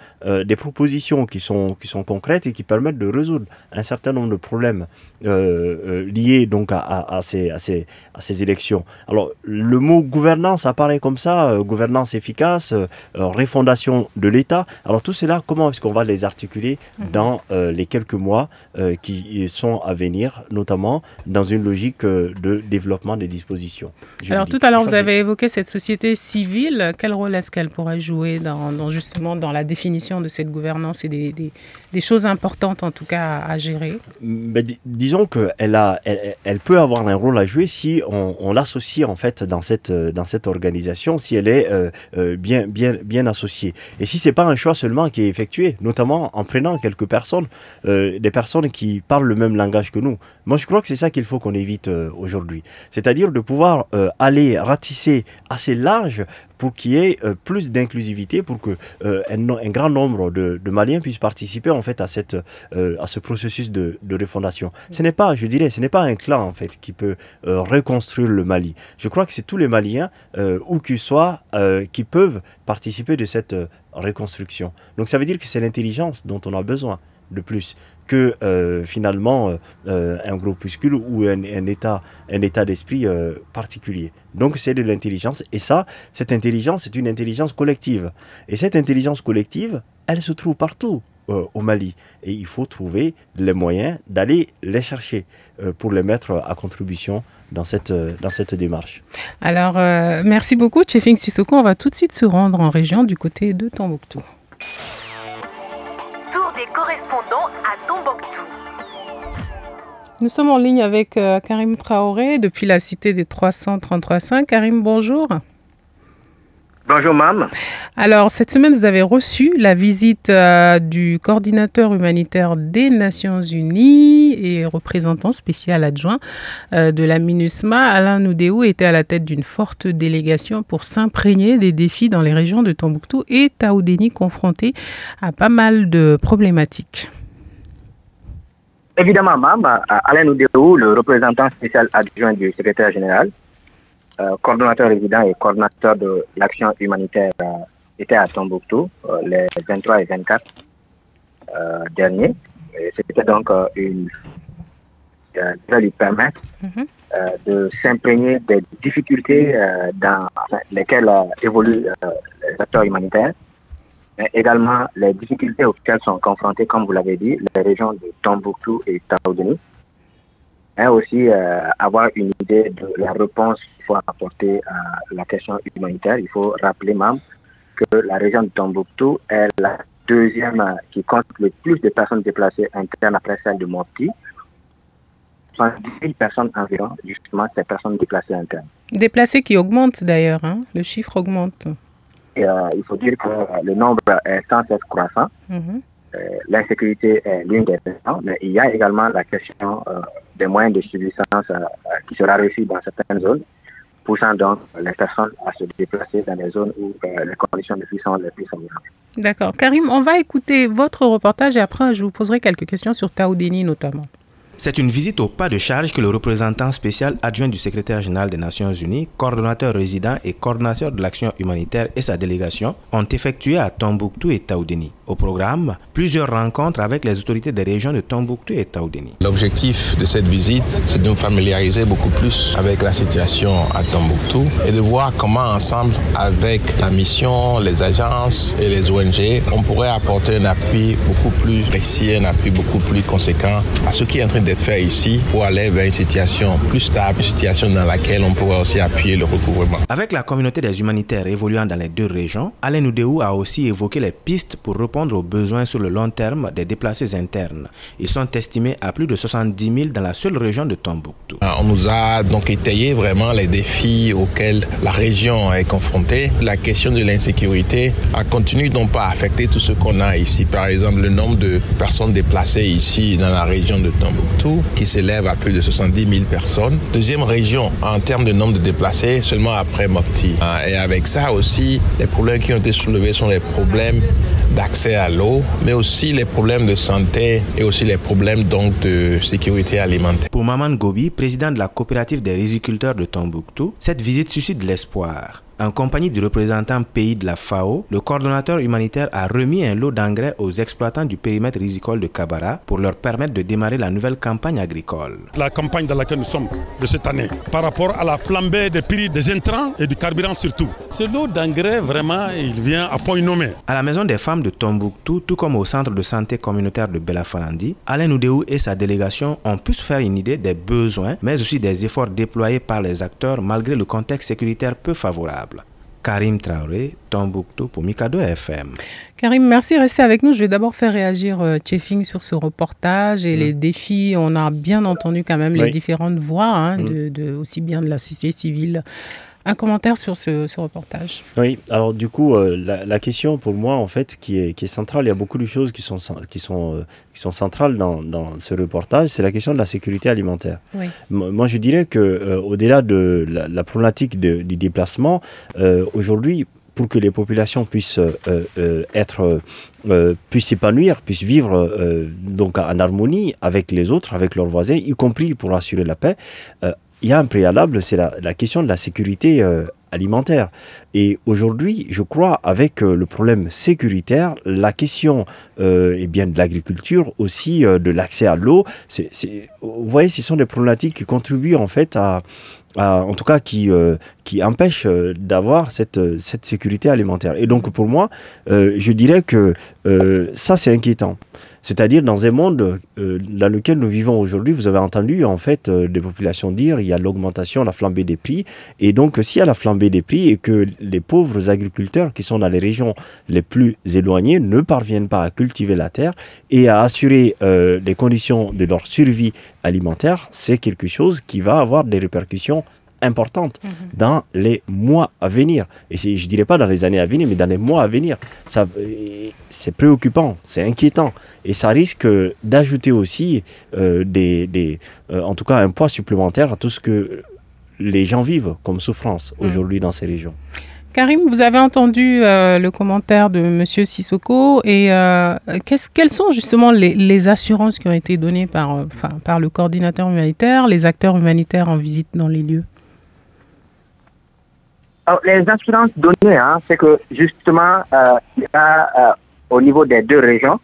des propositions qui sont, qui sont concrètes et qui permettent de résoudre un certain nombre de problèmes euh, liés donc à, à, ces, à, ces, à ces élections. Alors, le mot gouvernance apparaît comme ça, gouvernance efficace, refondation de l'État. Alors, tout cela, comment est-ce qu'on va les articuler mhm. dans les quelques mois qui sont à venir, notamment dans une logique de développement des dispositions Alors, tout à l'heure, vous avez évoqué cette société civile. Quel rôle est-ce qu'elle pourrait jouer dans, justement dans la définition de cette gouvernance et des, des, choses importantes en tout cas à, gérer Mais Disons qu'elle a, elle, elle, peut avoir un rôle à jouer si on, l'associe en fait dans cette, dans cette organisation, si elle est euh, euh, bien, bien, bien associée. Et si c'est pas un choix seulement qui est effectué, notamment en prenant quelques personnes, euh, des personnes qui parlent le même langage que nous. Moi, je crois que c'est ça qu'il faut qu'on évite aujourd'hui. C'est-à-dire de pouvoir aller ratisser assez large pour qu'il y ait euh, plus d'inclusivité, pour que euh, un, grand nombre de, Maliens puissent participer en fait à cette euh, à ce processus de, de refondation. Ce n'est pas, je dirais, ce n'est pas un clan en fait qui peut reconstruire le Mali. Je crois que c'est tous les Maliens, où qu'ils soient, qui peuvent participer de cette reconstruction. Donc ça veut dire que c'est l'intelligence dont on a besoin de plus que euh, finalement euh, euh, un groupuscule ou un, état, un état d'esprit particulier. Donc c'est de l'intelligence et ça, cette intelligence, c'est une intelligence collective. Et cette intelligence collective, elle se trouve partout au Mali. Et il faut trouver les moyens d'aller les chercher pour les mettre à contribution dans cette, dans cette démarche. Alors, merci beaucoup, Chefing Sissoko. On va tout de suite se rendre en région du côté de Tombouctou des correspondants à Tombouctou. Nous sommes en ligne avec euh, Karim Traoré depuis la cité des 333.5. Karim, bonjour. Bonjour, Mam. Alors, cette semaine, vous avez reçu la visite euh, du coordinateur humanitaire des Nations Unies et représentant spécial adjoint euh, de la MINUSMA. Alain Noudéou était à la tête d'une forte délégation pour s'imprégner des défis dans les régions de Tombouctou et Taoudéni confrontés à pas mal de problématiques. Évidemment, Mam, Alain Noudéou, le représentant spécial adjoint du secrétaire général, euh, coordonnateur résident et coordonnateur de l'action humanitaire euh, était à Tombouctou euh, les 23 et 24 derniers. C'était donc une va lui permettre mhm. de s'imprégner des difficultés dans lesquelles évoluent les acteurs humanitaires, mais également les difficultés auxquelles sont confrontés, comme vous l'avez dit, les régions de Tombouctou et Taoudeni et aussi euh, avoir une idée de la réponse qu'il faut apporter à la question humanitaire. Il faut rappeler même que la région de Tombouctou est la deuxième euh, qui compte le plus de personnes déplacées internes après celle de Mopti. 70 000 personnes environ, justement, ces personnes déplacées internes. Déplacées qui augmentent d'ailleurs, hein? le chiffre augmente. Et, euh, il faut dire que le nombre est sans cesse croissant. Mm-hmm. L'insécurité est l'une des raisons, mais il y a également la question des moyens de subsistance euh, qui sera reçu dans certaines zones, poussant donc les personnes à se déplacer dans les zones où euh, les conditions de vie sont les plus favorables. D'accord. Karim, on va écouter votre reportage et après je vous poserai quelques questions sur Taoudeni notamment. C'est une visite au pas de charge que le représentant spécial adjoint du secrétaire général des Nations Unies, coordonnateur résident et coordonnateur de l'action humanitaire et sa délégation ont effectué à Tombouctou et Taoudeni. Au programme, plusieurs rencontres avec les autorités des régions de Tombouctou et Taoudeni. L'objectif de cette visite, c'est de nous familiariser beaucoup plus avec la situation à Tombouctou et de voir comment ensemble, avec la mission, les agences et les ONG, on pourrait apporter un appui beaucoup plus précis, un appui beaucoup plus conséquent à ce qui est en train d'être fait ici pour aller vers une situation plus stable, une situation dans laquelle on pourrait aussi appuyer le recouvrement. Avec la communauté des humanitaires évoluant dans les deux régions, Alain Oudéou a aussi évoqué les pistes pour aux besoins sur le long terme des déplacés internes. Ils sont estimés à plus de 70 000 dans la seule région de Tombouctou. Ah, on nous a donc étayé vraiment les défis auxquels la région est confrontée. La question de l'insécurité a continué donc pas à affecter tout ce qu'on a ici. Par exemple, le nombre de personnes déplacées ici dans la région de Tombouctou qui s'élève à plus de 70 000 personnes. Deuxième région en termes de nombre de déplacés, seulement après Mopti. Ah, et avec ça aussi, les problèmes qui ont été soulevés sont les problèmes d'accès à l'eau, mais aussi les problèmes de santé et aussi les problèmes donc de sécurité alimentaire. Pour Maman Gobi, président de la coopérative des riziculteurs de Tombouctou, cette visite suscite l'espoir. En compagnie du représentant pays de la FAO, le coordonnateur humanitaire a remis un lot d'engrais aux exploitants du périmètre risicole de Kabara pour leur permettre de démarrer la nouvelle campagne agricole. La campagne dans laquelle nous sommes de cette année, par rapport à la flambée des prix des intrants et du carburant surtout. Ce lot d'engrais, vraiment, il vient à point nommé. À la maison des femmes de Tombouctou, tout comme au centre de santé communautaire de Belafalandi, Alain Oudéou et sa délégation ont pu se faire une idée des besoins, mais aussi des efforts déployés par les acteurs malgré le contexte sécuritaire peu favorable. Karim Traoré, Tombouctou pour Mikado FM. Karim, merci. Restez avec nous. Je vais d'abord faire réagir euh, Chefing sur ce reportage et mm. les défis. On a bien entendu quand même les différentes voix, hein, mm. de, aussi bien de la société civile un commentaire sur ce, reportage. Oui, alors du coup, euh, la, question pour moi, en fait, qui est, qui est centrale, il y a beaucoup de choses qui sont, qui sont, euh, qui sont centrales dans, dans ce reportage, c'est la question de la sécurité alimentaire. Moi, je dirais que euh, au-delà de la, problématique du déplacement, aujourd'hui, pour que les populations puissent être puissent s'épanouir, puissent vivre donc en harmonie avec les autres, avec leurs voisins, y compris pour assurer la paix il y a un préalable, c'est la, question de la sécurité euh, alimentaire. Et aujourd'hui, je crois, avec euh, le problème sécuritaire, la question euh, eh bien, de l'agriculture, aussi de l'accès à l'eau, vous voyez, ce sont des problématiques qui contribuent en fait à, en tout cas qui, empêchent d'avoir cette, cette sécurité alimentaire. Et donc pour moi, je dirais que ça c'est inquiétant. C'est-à-dire dans un monde euh, dans lequel nous vivons aujourd'hui, vous avez entendu en fait euh, des populations dire il y a l'augmentation, la flambée des prix. Et donc s'il y a la flambée des prix et que les pauvres agriculteurs qui sont dans les régions les plus éloignées ne parviennent pas à cultiver la terre et à assurer euh, les conditions de leur survie alimentaire, c'est quelque chose qui va avoir des répercussions importante mhm. dans les mois à venir. Et je ne dirais pas dans les années à venir, mais dans les mois à venir. C'est préoccupant, c'est inquiétant. Et ça risque d'ajouter aussi euh, des, des euh, en tout cas un poids supplémentaire à tout ce que les gens vivent comme souffrance mhm. aujourd'hui dans ces régions. Karim, vous avez entendu euh, le commentaire de M. Sissoko et euh, quelles sont justement les, assurances qui ont été données par, euh, par le coordinateur humanitaire, les acteurs humanitaires en visite dans les lieux? Les assurances données, hein, c'est que justement, il y a au niveau des deux régions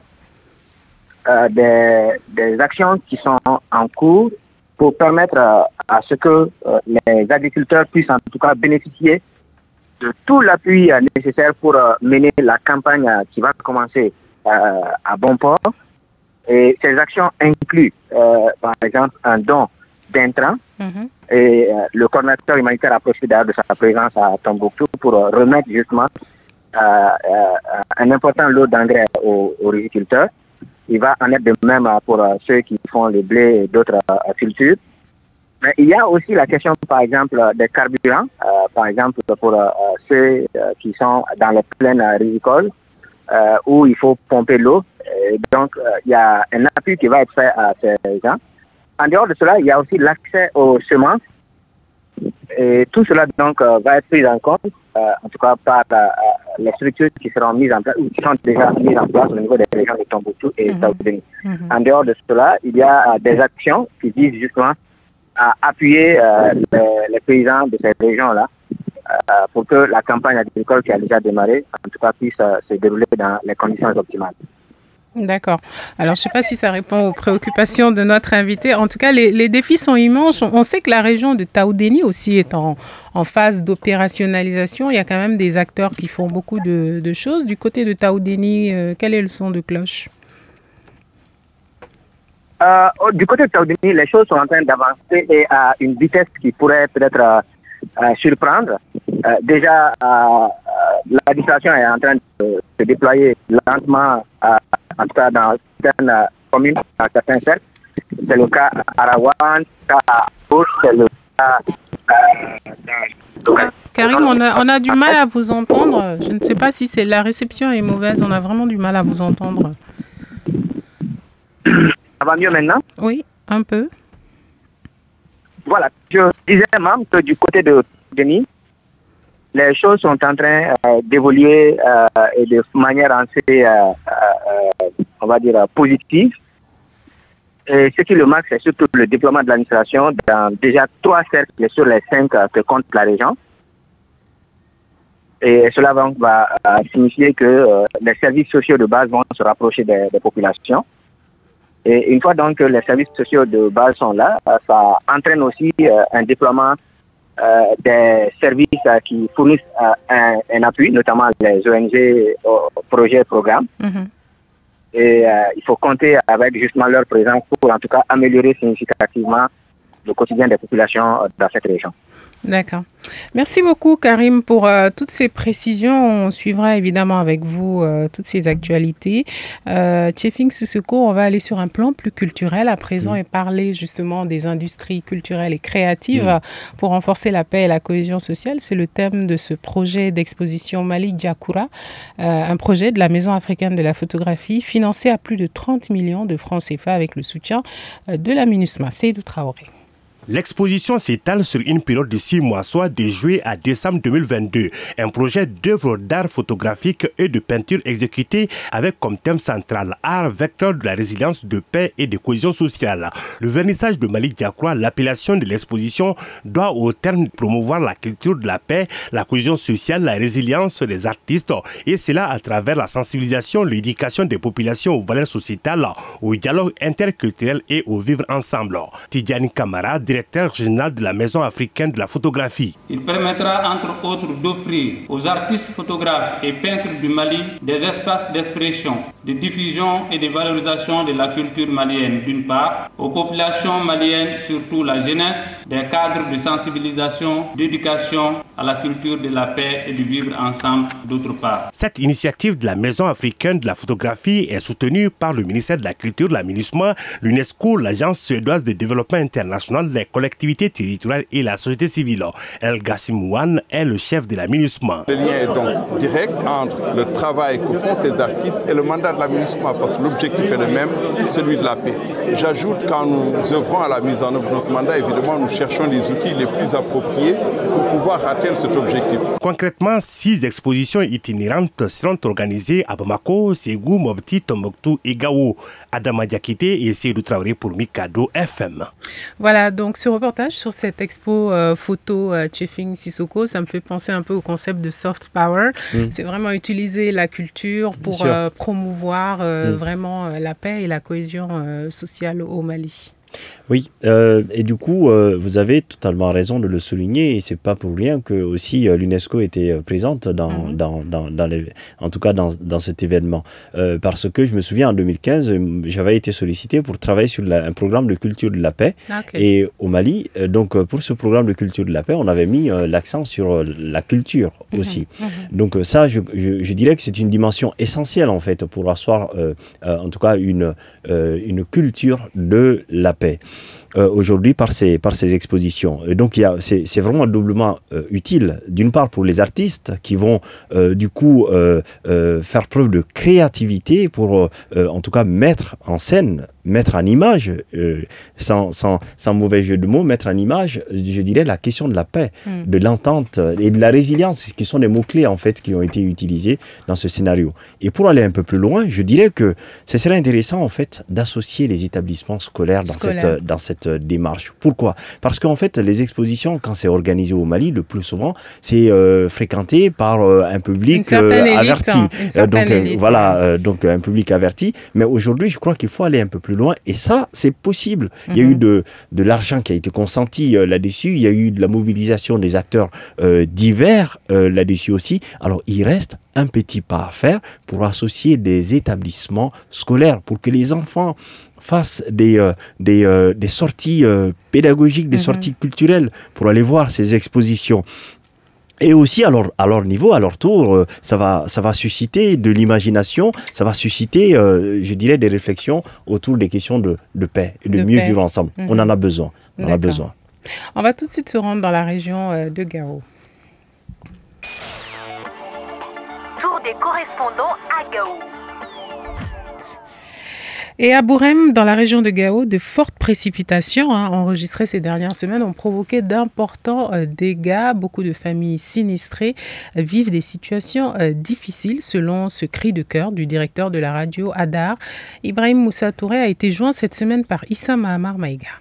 des, des, actions qui sont en cours pour permettre à ce que les agriculteurs puissent en tout cas bénéficier de tout l'appui euh, nécessaire pour euh, mener la campagne euh, qui va commencer à bon port. Et ces actions incluent, par exemple, un don d'intrants. Mhm. Et le coordinateur humanitaire a profité de sa présence à Tombouctou pour remettre justement un important lot d'engrais aux, aux, agriculteurs. Il va en être de même pour ceux qui font le blé et d'autres cultures. Mais il y a aussi la question, par exemple, des carburants, euh, par exemple pour euh, ceux euh, qui sont dans les plaines rizicoles, où il faut pomper l'eau. Donc, il y a un appui qui va être fait à ces gens. En dehors de cela, il y a aussi l'accès aux semences. Et tout cela, donc, va être pris en compte, en tout cas par les structures qui seront mises en place, ou qui sont déjà mises en place au niveau des régions de Tombouctou et mm En dehors de cela, il y a des actions qui visent justement à appuyer euh, les, paysans de ces régions-là euh, pour que la campagne agricole qui a déjà démarré, en tout cas, puisse euh, se dérouler dans les conditions optimales. D'accord. Alors, je ne sais pas si ça répond aux préoccupations de notre invité. En tout cas, les, défis sont immenses. On sait que la région de Taoudéni aussi est en, phase d'opérationnalisation. Il y a quand même des acteurs qui font beaucoup de, choses. Du côté de Taoudéni, quel est le son de cloche? Euh, du côté de Saoudini, les choses sont en train d'avancer et à une vitesse qui pourrait peut-être euh, euh, surprendre. déjà, l'administration est en train de se déployer lentement, en tout cas dans certaines communes, dans certains cercles. C'est le cas à Arawan, à Bouche, c'est le cas Karim, on a, on a du mal à vous entendre. Je ne sais pas si c'est la réception est mauvaise. On a vraiment du mal à vous entendre. Ça va mieux maintenant? Oui, un peu. Voilà, je disais même que du côté de Denis, les choses sont en train euh, d'évoluer euh, et de manière assez, euh, on va dire, positive. Et ce qui le marque, c'est surtout le déploiement de l'administration dans déjà trois cercles sur les cinq que compte la région. Et cela va, signifier que les services sociaux de base vont se rapprocher des populations. Et une fois donc que les services sociaux de base sont là, euh, ça entraîne aussi euh, un déploiement euh, des services qui fournissent un, appui, notamment les ONG, projets et programmes. Mhm. Et il faut compter avec justement leur présence pour en tout cas améliorer significativement le quotidien des populations dans cette région. D'accord. Merci beaucoup Karim pour euh, toutes ces précisions. On suivra évidemment avec vous euh, toutes ces actualités. Euh, Tchefing Susuko, on va aller sur un plan plus culturel à présent et parler justement des industries culturelles et créatives pour renforcer la paix et la cohésion sociale. C'est le thème de ce projet d'exposition Mali Diakoura, un projet de la Maison africaine de la photographie financé à plus de 30 millions de francs CFA avec le soutien de la MINUSMA. Seydou Traoré. L'exposition s'étale sur une période de six mois, soit de juillet à décembre 2022. Un projet d'œuvres d'art photographique et de peinture exécuté avec comme thème central art vecteur de la résilience, de paix et de cohésion sociale. Le vernissage de Malik Diakroa, l'appellation de l'exposition, doit au terme promouvoir la culture de la paix, la cohésion sociale, la résilience des artistes et cela à travers la sensibilisation, l'éducation des populations aux valeurs sociétales, au dialogue interculturel et au vivre ensemble. Tidjani Kamara, directeur général de la Maison africaine de la photographie. Il permettra entre autres d'offrir aux artistes photographes et peintres du Mali des espaces d'expression, de diffusion et de valorisation de la culture malienne d'une part, aux populations maliennes, surtout la jeunesse, des cadres de sensibilisation, d'éducation à la culture de la paix et du vivre ensemble d'autre part. Cette initiative de la Maison africaine de la photographie est soutenue par le ministère de la Culture, de l'aménagement, l'UNESCO, l'Agence suédoise de développement international, les collectivités territoriales et la société civile. El Gassimouane est le chef de l'aménagement. Le lien est donc direct entre le travail que font ces artistes et le mandat de l'aménagement parce que l'objectif est le même, celui de la paix. J'ajoute quand nous œuvrons à la mise en œuvre de notre mandat, évidemment, nous cherchons les outils les plus appropriés pour pouvoir atteindre cet objectif. Concrètement, six expositions itinérantes seront organisées à Bamako, Ségou, Mobti, Tombouctou et Gao. Adama Diakité et Seydou Traoré pour Mikado FM. Voilà, donc ce reportage sur cette expo euh, photo euh, Chefing Sissoko, ça me fait penser un peu au concept de soft power. Mm. C'est vraiment utiliser la culture pour euh, promouvoir mm. vraiment la paix et la cohésion sociale au Mali. Oui, euh, et du coup, euh, vous avez totalement raison de le souligner, et c'est pas pour rien que aussi euh, l'UNESCO était présente dans, mhm. dans, dans, les, en tout cas dans, dans cet événement, parce que je me souviens en 2015, j'avais été sollicité pour travailler sur un programme de culture de la paix, ah, et au Mali, donc pour ce programme de culture de la paix, on avait mis l'accent sur la culture mhm. aussi. Mhm. Donc ça, je, je, je dirais que c'est une dimension essentielle en fait pour asseoir, en tout cas une, une culture de la paix. Euh, aujourd'hui par ces, par ces expositions. Et donc c'est vraiment doublement euh, utile, d'une part pour les artistes qui vont euh, du coup faire preuve de créativité pour en tout cas mettre en scène mettre en image, euh, sans, sans, sans, mauvais jeu de mots, mettre en image, je dirais, la question de la paix, hmm. de l'entente et de la résilience, qui sont des mots-clés, en fait, qui ont été utilisés dans ce scénario. Et pour aller un peu plus loin, je dirais que ce serait intéressant, en fait, d'associer les établissements scolaires dans, Cette, dans cette démarche. Pourquoi? Parce qu'en fait, les expositions, quand c'est organisé au Mali, le plus souvent, c'est euh, fréquenté par euh, un public averti. Hein, donc, voilà, donc un public averti. Mais aujourd'hui, je crois qu'il faut aller un peu plus loin. Et ça, c'est possible. Il y a eu mhm. de, de l'argent qui a été consenti euh, là-dessus. Il y a eu de la mobilisation des acteurs euh, divers euh, là-dessus aussi. Alors, il reste un petit pas à faire pour associer des établissements scolaires, pour que les enfants fassent des, des, des, sorties pédagogiques, des mhm. sorties culturelles pour aller voir ces expositions. Et aussi, à leur, à leur niveau, à leur tour, euh, ça, va, ça va susciter de l'imagination, ça va susciter, euh, je dirais, des réflexions autour des questions de, de paix et de, mieux vivre ensemble. On en a mhm. besoin. On en a besoin. On va tout de suite se rendre dans la région euh, de Gao. Tour des correspondants à Gao. Et à Bourem, dans la région de Gao, de fortes précipitations hein, enregistrées ces dernières semaines ont provoqué d'importants euh, dégâts. Beaucoup de familles sinistrées euh, vivent des situations euh, difficiles, selon ce cri de cœur du directeur de la radio Adar. Ibrahim Moussa Touré a été joint cette semaine par Issa Mahamar Maïga.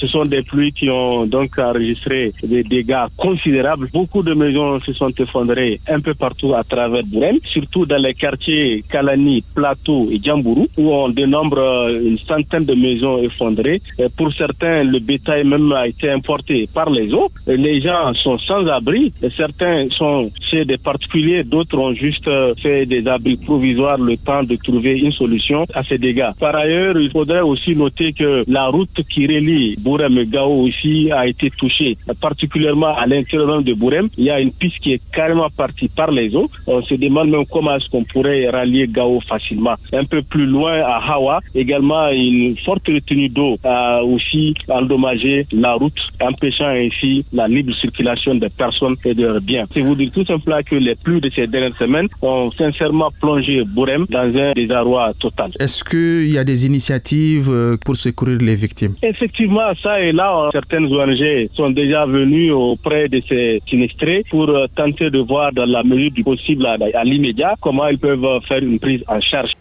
Ce sont des pluies qui ont donc enregistré des dégâts considérables. Beaucoup de maisons se sont effondrées un peu partout à travers Bourem, surtout dans les quartiers Kalani, Plateau et Djambourou, où on dénombre euh, une centaine de maisons effondrées. Pour certains, le bétail même a été importé par les eaux. les gens sont sans abri. certains sont chez des particuliers, d'autres ont juste euh, fait des abris provisoires le temps de trouver une solution à ces dégâts. Par ailleurs, il faudrait aussi noter que la route qui relie Bourem Gao aussi a été touché, particulièrement à l'intérieur de Bourem. Il y a une piste qui est carrément partie par les eaux. On se demande même comment est-ce qu'on pourrait rallier Gao facilement. Un peu plus loin à Hawa, également une forte retenue d'eau a aussi endommagé la route, empêchant ainsi la libre circulation des personnes et de leurs biens. C'est vous dire tout simplement que les pluies de ces dernières semaines ont sincèrement plongé Bourem dans un désarroi total. Est-ce qu'il y a des initiatives euh, pour secourir les victimes? Effectivement, ça et là, certaines ONG sont déjà venues auprès de ces sinistrés pour euh, tenter de voir dans la mesure du possible à, l'immédiat comment ils peuvent faire une prise en charge.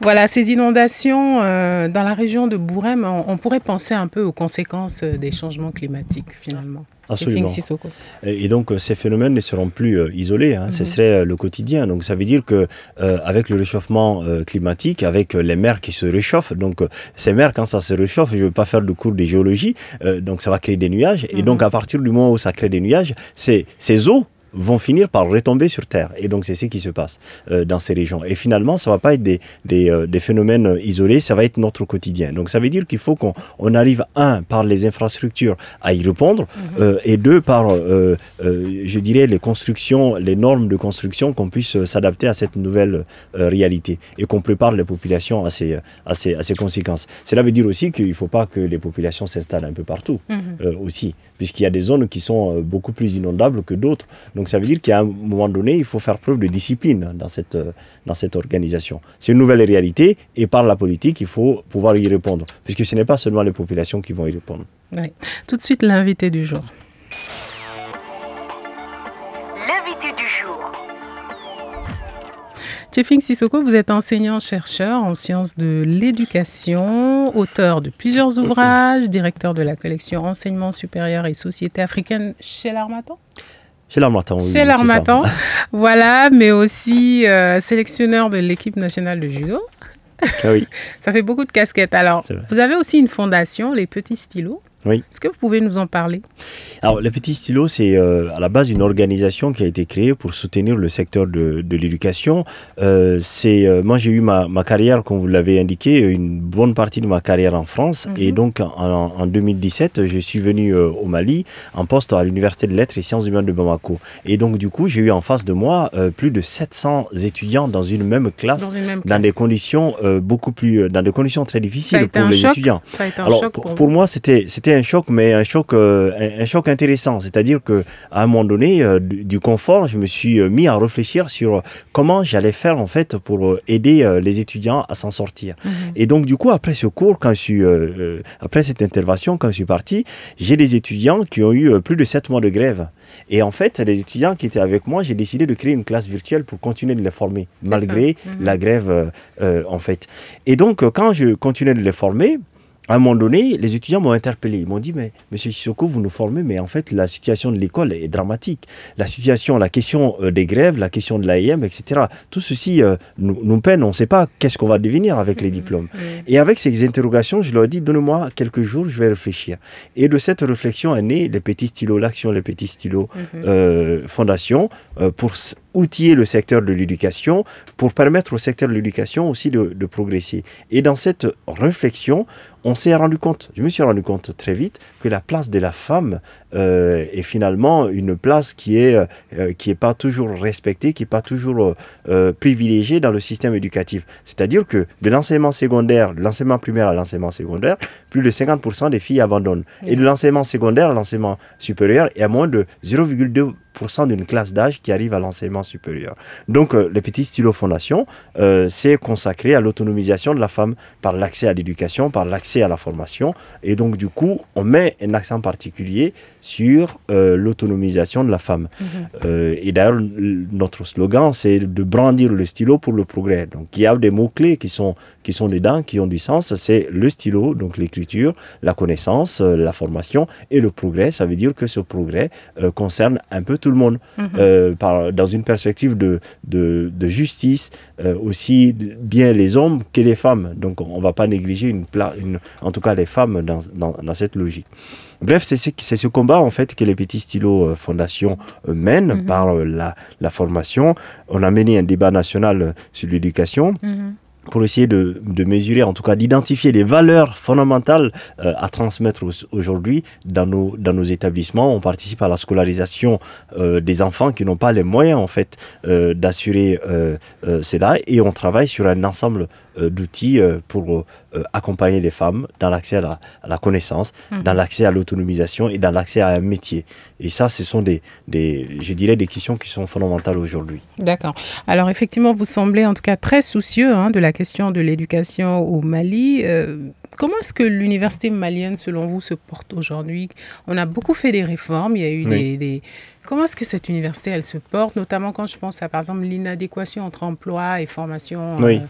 Voilà, ces inondations euh, dans la région de Bourem, on, pourrait penser un peu aux conséquences euh, des changements climatiques finalement. Absolument. Et donc ces phénomènes ne seront plus isolés, hein. ce mhm. serait le quotidien. Donc ça veut dire que avec le réchauffement climatique, avec les mers qui se réchauffent, donc ces mers quand ça se réchauffe, je ne veux pas faire de cours de géologie, donc ça va créer des nuages. Et donc mhm. à partir du moment où ça crée des nuages, ces eaux vont finir par retomber sur Terre. Et donc c'est ce qui se passe dans ces régions. Et finalement, ça va pas être des, des, des, phénomènes isolés, ça va être notre quotidien. Donc ça veut dire qu'il faut qu'on on arrive, un, par les infrastructures à y répondre, mhm. et deux, par, je dirais, les constructions, les normes de construction, qu'on puisse s'adapter à cette nouvelle réalité et qu'on prépare les populations à ces, à ces, à ces conséquences. Cela veut dire aussi qu'il ne faut pas que les populations s'installent un peu partout mhm. aussi, puisqu'il y a des zones qui sont beaucoup plus inondables que d'autres. Donc ça veut dire qu'à un moment donné, il faut faire preuve de discipline dans cette, dans cette organisation. C'est une nouvelle réalité et par la politique, il faut pouvoir y répondre, puisque ce n'est pas seulement les populations qui vont y répondre. Tout de suite, l'invité du jour. L'invité du jour. Chefing Sissoko, vous êtes enseignant-chercheur en sciences de l'éducation, auteur de plusieurs ouvrages, directeur de la collection Enseignement supérieur et société africaine chez l'Armatan chez l'Armatan, oui. Chez l'Armatan, voilà, mais aussi euh, sélectionneur de l'équipe nationale de judo. Ah oui. Ça fait beaucoup de casquettes. Alors, vous avez aussi une fondation, les Petits Stylos. Oui. Est-ce que vous pouvez nous en parler? Alors, le Petit Stylo, c'est euh, à la base une organisation qui a été créée pour soutenir le secteur de, de l'éducation. Euh, c'est, euh, moi, j'ai eu ma, ma, carrière, comme vous l'avez indiqué, une bonne partie de ma carrière en France. Et mhm. donc, en, en, 2017, je suis venu au Mali en poste à l'Université de Lettres et Sciences humaines de Bamako. Et donc, du coup, j'ai eu en face de moi plus de 700 étudiants dans une même classe, dans, des conditions beaucoup plus, dans des conditions très difficiles pour les choc. étudiants. Ça a été un Alors, choc pour, pour, pour moi, c'était, c'était un choc, mais un choc, euh, un, un, choc intéressant. C'est-à-dire que à un moment donné, euh, du, du, confort, je me suis euh, mis à réfléchir sur comment j'allais faire en fait pour aider euh, les étudiants à s'en sortir. Mhm. Et donc du coup, après ce cours, quand je suis, après cette intervention, quand je suis parti, j'ai des étudiants qui ont eu plus de 7 mois de grève. Et en fait, les étudiants qui étaient avec moi, j'ai décidé de créer une classe virtuelle pour continuer de les former, malgré Mhm. la grève, en fait. Et donc, quand je continuais de les former, à un moment donné, les étudiants m'ont interpellé. Ils m'ont dit, mais monsieur Sissoko, vous nous formez, mais en fait, la situation de l'école est dramatique. La situation, la question euh, des grèves, la question de l'AIM, etc. Tout ceci euh, nous, nous, peine. On ne sait pas qu'est-ce qu'on va devenir avec les diplômes. Et avec ces interrogations, je leur ai dit, donnez-moi quelques jours, je vais réfléchir. Et de cette réflexion est né les petits stylos, l'action, les petits stylos Mhm. euh, fondation euh, pour outiller le secteur de l'éducation, pour permettre au secteur de l'éducation aussi de, progresser. Et dans cette réflexion, on s'est rendu compte, je me suis rendu compte très vite que la place de la femme euh, est finalement une place qui est euh, qui est pas toujours respectée, qui est pas toujours euh, privilégiée dans le système éducatif. C'est-à-dire que de l'enseignement secondaire, de l'enseignement primaire à l'enseignement secondaire, plus de 50% des filles abandonnent. Et de l'enseignement secondaire à l'enseignement supérieur, il y a moins de 0,2% d'une classe d'âge qui arrive à l'enseignement supérieur. Donc, euh, les petits stylos fondation, euh, c'est consacré à l'autonomisation de la femme par l'accès à l'éducation, par l'accès à la formation. Et donc, du coup, on met un accent particulier sur euh, l'autonomisation de la femme. Mhm. Euh, et d'ailleurs, notre slogan, c'est de brandir le stylo pour le progrès. Donc, il y a des mots-clés qui sont, qui sont dedans, qui ont du sens. C'est le stylo, donc l'écriture, la connaissance, euh, la formation et le progrès. Ça veut dire que ce progrès concerne un peu tout le monde, Mhm. par, dans une perspective de, de, de justice, aussi bien les hommes que les femmes. Donc, on ne va pas négliger une, pla- une, en tout cas les femmes dans, dans, dans cette logique. Bref, c'est ce, combat en fait que les petits stylos euh, Fondation euh, mènent Mhm. par euh, la, la formation. On a mené un débat national sur l'éducation Mhm. pour essayer de, de mesurer, en tout cas d'identifier les valeurs fondamentales euh, à transmettre au- aujourd'hui dans nos, dans nos établissements. On participe à la scolarisation euh, des enfants qui n'ont pas les moyens en fait euh, d'assurer cela et on travaille sur un ensemble d'outils euh, pour euh, accompagner les femmes dans l'accès à la, à la connaissance, Mhm. dans l'accès à l'autonomisation et dans l'accès à un métier. Et ça, ce sont des, des, je dirais, des questions qui sont fondamentales aujourd'hui. D'accord. Alors effectivement, vous semblez en tout cas très soucieux hein, de la question de l'éducation au Mali. Euh, comment est-ce que l'université malienne, selon vous, se porte aujourd'hui? On a beaucoup fait des réformes, il y a eu Oui. des, des- Comment est-ce que cette université, elle se porte, notamment quand je pense à, par exemple, l'inadéquation entre emploi et formation Oui. euh,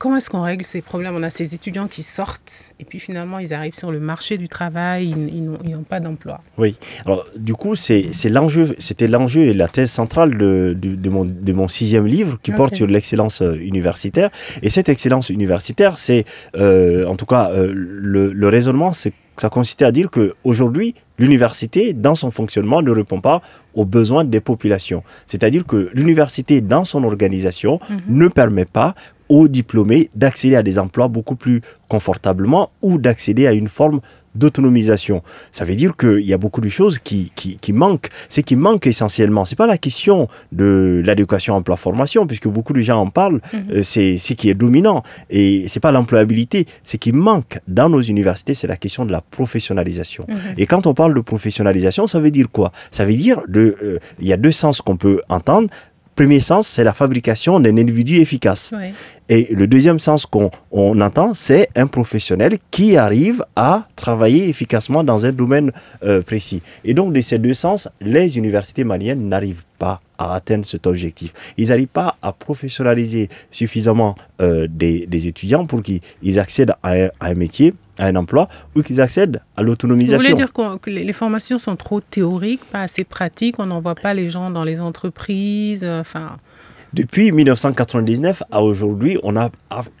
Comment est-ce qu'on règle ces problèmes? On a ces étudiants qui sortent et puis finalement ils arrivent sur le marché du travail, ils, n'ont- pas d'emploi. Oui, alors du coup, c'est l'enjeu, c'était l'enjeu et la thèse centrale de, de, de mon, de mon sixième livre qui porte sur l'excellence euh, universitaire. Et cette excellence universitaire, c'est, euh, en tout cas, euh, le, le raisonnement, c'est ça consistait à dire qu'aujourd'hui, l'université, dans son fonctionnement, ne répond pas aux besoins des populations. C'est-à-dire que l'université, dans son organisation, mhm. ne permet pas aux diplômés d'accéder à des emplois beaucoup plus confortablement ou d'accéder à une forme d'autonomisation. Ça veut dire qu'il y a beaucoup de choses qui, qui, manquent. Ce qui manque essentiellement, c'est pas la question de l'éducation emploi-formation, puisque beaucoup de gens en parlent, mhm. euh, c'est ce qui est dominant. Et c'est pas l'employabilité. Ce qui manque dans nos universités, c'est la question de la professionnalisation. Mhm. Et quand on parle de professionnalisation, ça veut dire quoi? Ça veut dire, de, euh, il y a deux sens qu'on peut entendre premier sens, c'est la fabrication d'un individu efficace. Et le deuxième sens qu'on entend, c'est un professionnel qui arrive à travailler efficacement dans un domaine euh, précis. Et donc, de ces deux sens, les universités maliennes n'arrivent pas à atteindre cet objectif. Ils n'arrivent pas à professionnaliser suffisamment euh, des, étudiants pour qu'ils accèdent à un métier à un emploi ou qu'ils accèdent à l'autonomisation. Vous voulez dire que les formations sont trop théoriques, pas assez pratiques, on n'envoie pas les gens dans les entreprises, euh. Depuis 1999 à aujourd'hui, on a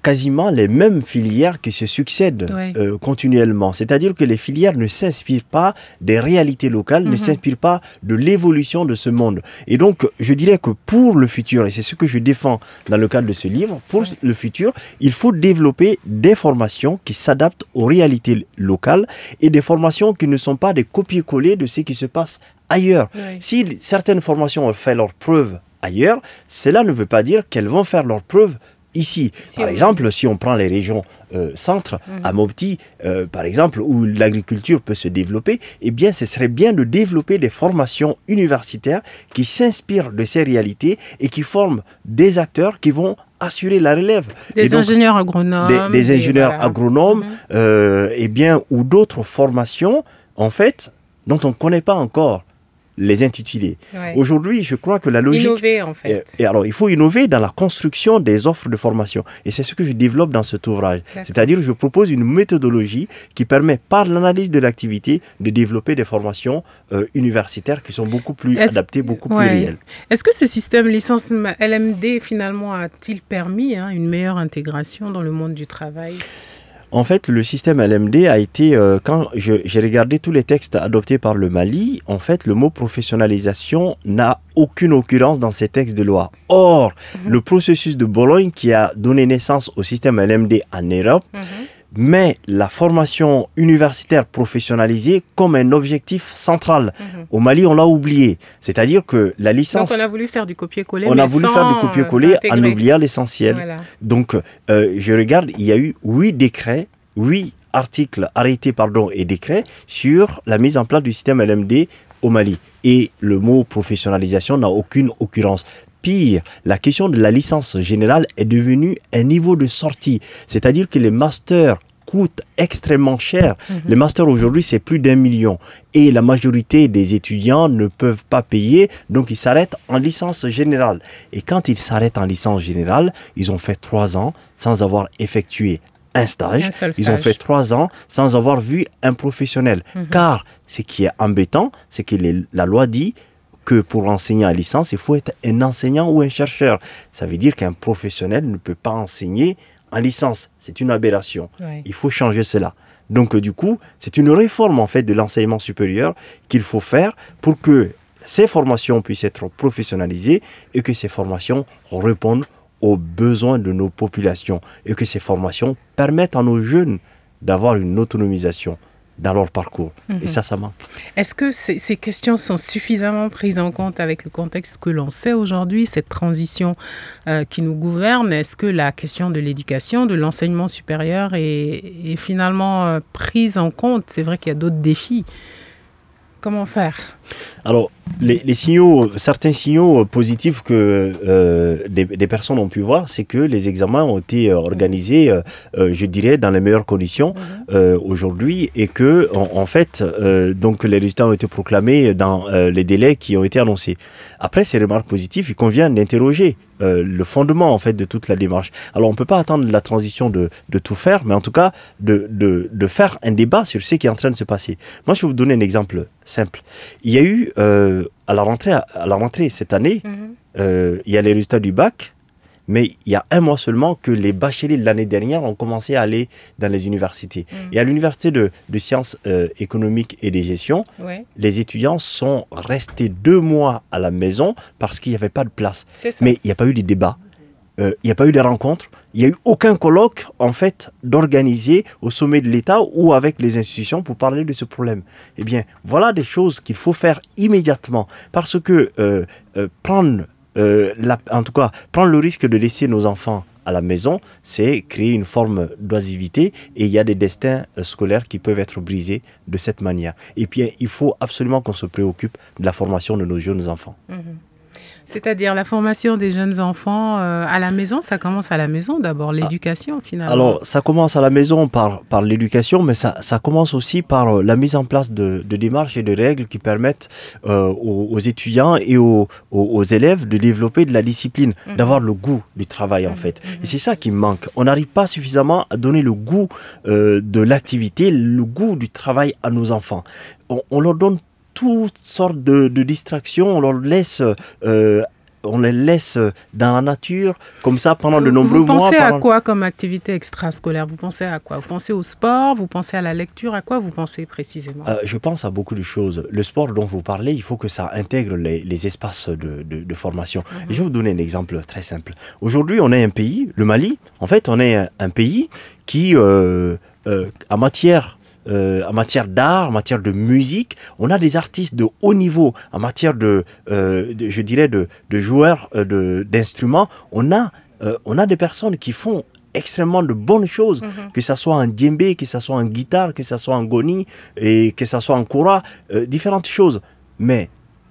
quasiment les mêmes filières qui se succèdent euh, continuellement. C'est-à-dire que les filières ne s'inspirent pas des réalités locales, ne mhm. s'inspirent pas de l'évolution de ce monde. Et donc, je dirais que pour le futur, et c'est ce que je défends dans le cadre de ce livre, pour le futur, il faut développer des formations qui s'adaptent aux réalités locales et des formations qui ne sont pas des copier-coller de ce qui se passe ailleurs. Si certaines formations ont fait leur preuve ailleurs, cela ne veut pas dire qu'elles vont faire leurs preuves ici. par exemple, si on prend les régions euh, centres, mhm. à Mopti, euh, par exemple, où l'agriculture peut se développer, eh bien, ce serait bien de développer des formations universitaires qui s'inspirent de ces réalités et qui forment des acteurs qui vont assurer la relève. Des ingénieurs agronomes. Des, ingénieurs agronomes, mhm. euh, eh bien, ou d'autres formations, en fait, dont on ne connaît pas encore les intituler. Aujourd'hui, je crois que la logique... Innover, en fait. Et, alors, il faut innover dans la construction des offres de formation. Et c'est ce que je développe dans cet ouvrage. C'est-à-dire, je propose une méthodologie qui permet, par l'analyse de l'activité, de développer des formations euh, universitaires qui sont beaucoup plus adaptées, beaucoup plus réelles. Est-ce que ce système licence LMD, finalement, a-t-il permis hein, une meilleure intégration dans le monde du travail? En fait, le système LMD a été, euh, quand j'ai regardé tous les textes adoptés par le Mali, en fait, le mot professionnalisation n'a aucune occurrence dans ces textes de loi. Or, mhm. le processus de Bologne qui a donné naissance au système LMD en Europe, mhm met la formation universitaire professionnalisée comme un objectif central. Mhm. Au Mali, on l'a oublié. C'est-à-dire que la licence... Donc on a voulu faire du copier-coller. On a voulu faire du copier-coller en oubliant l'essentiel. Donc euh, je regarde, il y a eu huit décrets, huit articles arrêtés pardon, et décrets sur la mise en place du système LMD au Mali. Et le mot professionnalisation n'a aucune occurrence. Pire, la question de la licence générale est devenue un niveau de sortie. C'est-à-dire que les masters coûtent extrêmement cher. Mhm. Les masters aujourd'hui, c'est plus d'un million. Et la majorité des étudiants ne peuvent pas payer, donc ils s'arrêtent en licence générale. Et quand ils s'arrêtent en licence générale, ils ont fait trois ans sans avoir effectué un stage. Ils ont fait trois ans sans avoir vu un professionnel. Mhm. Car ce qui est embêtant, c'est que la loi dit que pour enseigner à licence, il faut être un enseignant ou un chercheur. Ça veut dire qu'un professionnel ne peut pas enseigner en licence. C'est une aberration. Il faut changer cela. Donc du coup, c'est une réforme en fait de l'enseignement supérieur qu'il faut faire pour que ces formations puissent être professionnalisées et que ces formations répondent aux besoins de nos populations et que ces formations permettent à nos jeunes d'avoir une autonomisation dans leur parcours. Et mhm. ça, ça manque. Est-ce que ces, ces, questions sont suffisamment prises en compte avec le contexte que l'on sait aujourd'hui, cette transition euh, qui nous gouverne? Est-ce que la question de l'éducation, de l'enseignement supérieur est, est finalement euh, prise en compte? C'est vrai qu'il y a d'autres défis. Comment faire? Alors, les, signaux, certains signaux positifs que euh, des, personnes ont pu voir, c'est que les examens ont été organisés, euh, euh, je dirais, dans les meilleures conditions mhm. aujourd'hui et que, en, fait, donc les résultats ont été proclamés dans les délais qui ont été annoncés. Après ces remarques positives, il convient d'interroger le fondement en fait de toute la démarche. Alors on ne peut pas attendre la transition de, de, tout faire, mais en tout cas de, de, de, faire un débat sur ce qui est en train de se passer. Moi je vais vous donner un exemple simple. Il y a eu à la rentrée, à la rentrée cette année, mhm. euh, il y a les résultats du bac, mais il y a un mois seulement que les bacheliers de l'année dernière ont commencé à aller dans les universités. Et à l'université de, de sciences euh, économiques et de gestion, Ouais. les étudiants sont restés deux mois à la maison parce qu'il n'y avait pas de place. Mais il n'y a pas eu de débat, euh, il n'y a pas eu de rencontres, il n'y a eu aucun colloque en fait d'organiser au sommet de l'État ou avec les institutions pour parler de ce problème. Eh bien, voilà des choses qu'il faut faire immédiatement parce que euh, euh, prendre, euh, la- en tout cas, prendre le risque de laisser nos enfants à la maison, c'est créer une forme d'oisivité et il y a des destins scolaires qui peuvent être brisés de cette manière. Et puis, il faut absolument qu'on se préoccupe de la formation de nos jeunes enfants. Mhm. C'est-à-dire la formation des jeunes enfants euh, à la maison, ça commence à la maison d'abord, l'éducation finalement. Alors, ça commence à la maison par, par l'éducation, mais ça, ça commence aussi par euh, la mise en place de, de démarches et de règles qui permettent euh, aux, aux étudiants et aux, aux, aux élèves de développer de la discipline, Mhm. d'avoir le goût du travail en fait. Et c'est ça qui manque. On n'arrive pas suffisamment à donner le goût euh, de l'activité, le goût du travail à nos enfants. On, on leur donne toutes sortes de, de distractions, on leur laisse... euh, on les laisse dans la nature, comme ça, pendant de nombreux vous mois. pensez à pendant- quoi comme activité extrascolaire? Vous pensez à quoi? Vous pensez au sport? Vous pensez à la lecture? À quoi vous pensez précisément? Euh, je pense à beaucoup de choses. Le sport dont vous parlez, il faut que ça intègre les, les espaces de, de- de formation. Et je vais vous donner un exemple très simple. Aujourd'hui, on est un pays, le Mali, en fait, on est un, un pays qui, euh, euh, en matière euh, en matière d'art, en matière de musique, on a des artistes de haut niveau. En matière de, euh, de- je dirais, de, de joueurs euh, de- d'instruments, on a, on a des personnes qui font extrêmement de bonnes choses, que ça soit en djembé, que ça soit en guitare, que ça soit en goni, et que ça soit en kora, différentes choses. Mais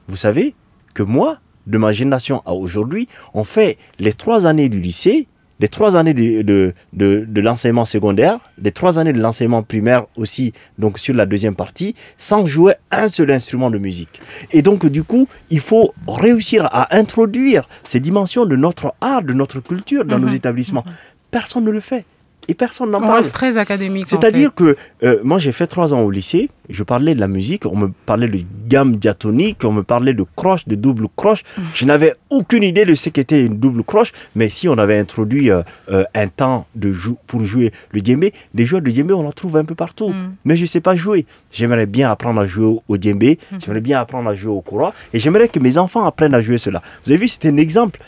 vous savez que moi, de ma génération à aujourd'hui, on fait les trois années du lycée, les trois années de, de, de, de l'enseignement secondaire, les trois années de l'enseignement primaire aussi, donc sur la deuxième partie, sans jouer un seul instrument de musique. Et donc, du coup, il faut réussir à introduire ces dimensions de notre art, de notre culture dans nos Mhm. établissements. Personne ne le fait. Et personne n'en parle. reste très académique. C'est-à-dire que euh, moi j'ai fait trois ans au lycée, je parlais de la musique, on me parlait de gamme diatonique, on me parlait de croche, de double croche. Je n'avais aucune idée de ce qu'était une double croche, mais si on avait introduit euh, euh, un temps de jou- pour jouer le djembé, des joueurs de djembé on en trouve un peu partout, mais je ne sais pas jouer. J'aimerais bien apprendre à jouer au, au djembé, j'aimerais bien apprendre à jouer au kora, et j'aimerais que mes enfants apprennent à jouer cela. Vous avez vu, c'était un exemple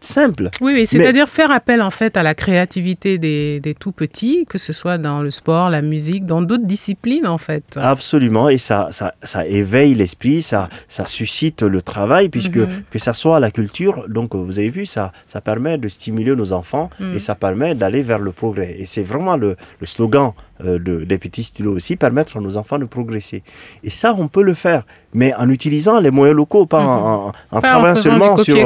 simple. Oui, oui Mais- c'est-à-dire faire appel en fait à la créativité des, des tout petits, que ce soit dans le sport, la musique, dans d'autres disciplines en fait. Absolument, et ça, ça, ça éveille l'esprit, ça, ça suscite le travail, puisque Mhm. que ça soit la culture, donc vous avez vu, ça, ça permet de stimuler nos enfants Mhm. et ça permet d'aller vers le progrès. Et c'est vraiment le, le slogan euh, de, des petits stylos aussi, permettre à nos enfants de progresser. Et ça, on peut le faire, mais en utilisant les moyens locaux, pas en, en, en Pas en travaillant seulement sur,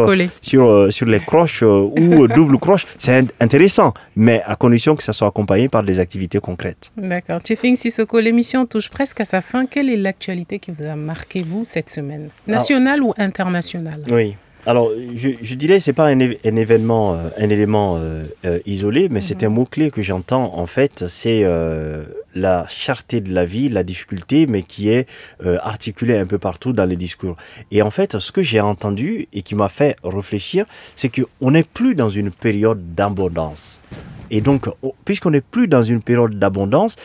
sur, euh, sur les croches euh, ou double croche. C'est in- intéressant, mais à condition que ça soit accompagné par des activités concrètes. D'accord. Tchefing Sissoko, l'émission touche presque à sa fin. Quelle est l'actualité qui vous a marqué, vous, cette semaine? Nationale ou internationale? Oui. Alors, je, je dirais c'est pas un, événement, euh, un élément euh, euh, isolé, mais c'est un mot-clé que j'entends en fait, c'est euh, la cherté de la vie, la difficulté, mais qui est euh, articulée un peu partout dans les discours. Et en fait, ce que j'ai entendu et qui m'a fait réfléchir, c'est qu'on n'est plus dans une période d'abondance. Et donc, on- puisqu'on n'est plus dans une période d'abondance,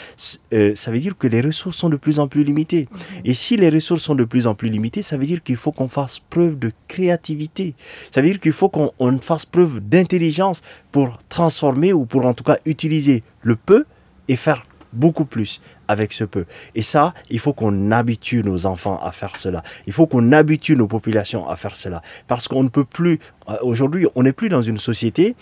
euh, ça veut dire que les ressources sont de plus en plus limitées. Et si les ressources sont de plus en plus limitées, ça veut dire qu'il faut qu'on fasse preuve de créativité. Ça veut dire qu'il faut qu'on on fasse preuve d'intelligence pour transformer ou pour en tout cas utiliser le peu et faire beaucoup plus avec ce peu. Et ça, il faut qu'on habitue nos enfants à faire cela. Il faut qu'on habitue nos populations à faire cela. Parce qu'on ne peut plus, euh, aujourd'hui, on n'est plus dans une société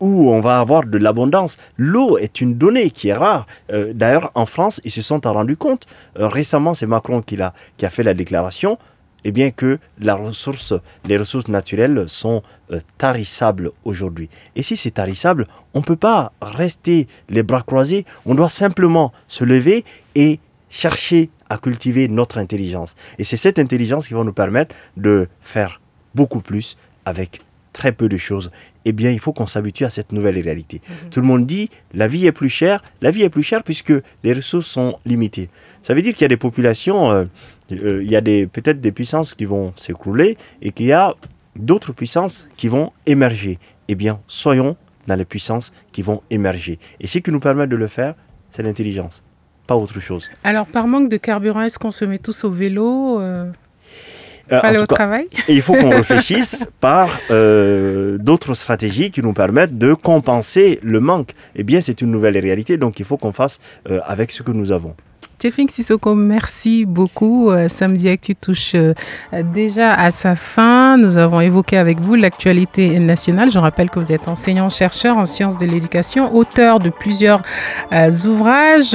où on va avoir de l'abondance. L'eau est une donnée qui est rare. Euh, D'ailleurs, en France, ils se sont rendus compte. euh, récemment, c'est Macron qui, a fait la déclaration. Eh bien que les ressources naturelles sont euh, tarissables aujourd'hui. Et si c'est tarissable, on ne peut pas rester les bras croisés. On doit simplement se lever et chercher à cultiver notre intelligence. Et c'est cette intelligence qui va nous permettre de faire beaucoup plus avec très peu de choses. Eh bien, il faut qu'on s'habitue à cette nouvelle réalité. Tout le monde dit la vie est plus chère. La vie est plus chère puisque les ressources sont limitées. Ça veut dire qu'il y a des populations, euh, euh, il y a des peut-être des puissances qui vont s'écrouler et qu'il y a d'autres puissances qui vont émerger. Eh bien, soyons dans les puissances qui vont émerger. Et ce qui nous permet de le faire, c'est l'intelligence, pas autre chose. Alors, par manque de carburant, est-ce qu'on se met tous au vélo euh, euh, aller au travail Il faut qu'on réfléchisse par euh, d'autres stratégies qui nous permettent de compenser le manque. Eh bien, c'est une nouvelle réalité, donc il faut qu'on fasse avec ce que nous avons. Jeffing Sissoko, merci beaucoup. Euh, samedi Actu touche euh, déjà à sa fin. Nous avons évoqué avec vous l'actualité nationale. Je rappelle que vous êtes enseignant-chercheur en sciences de l'éducation, auteur de plusieurs euh, ouvrages,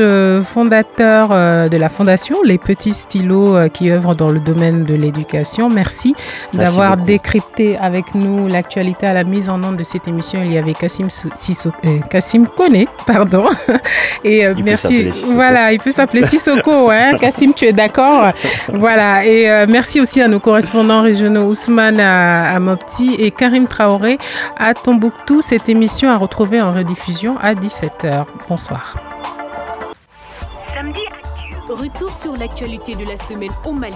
fondateur de la fondation Les Petits Stylos qui œuvrent dans le domaine de l'éducation. Merci, d'avoir décrypté avec nous l'actualité à la mise en œuvre de cette émission. Il y avait Kassim, Sissoko, Kassim Kone, pardon. Et merci. Voilà, il peut s'appeler Sissoko, hein. Kassim, tu es d'accord? Voilà, et euh, merci aussi à nos correspondants régionaux Ousmane à, Mopti et Karim Traoré à Tombouctou. Cette émission à retrouver en rediffusion à 17h. Bonsoir. Samedi Retour sur l'actualité de la semaine au Mali.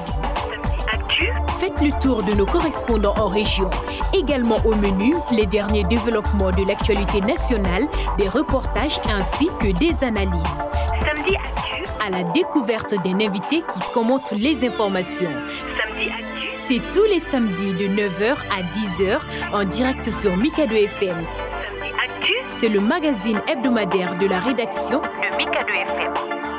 Faites le tour de nos correspondants en région. Également au menu, les derniers développements de l'actualité nationale, des reportages ainsi que des analyses. Samedi à la découverte d'un invité qui commente les informations. Samedi C'est tous les samedis de 9h à 10h en direct sur Mikado FM. Samedi C'est le magazine hebdomadaire de la rédaction de Mikado FM.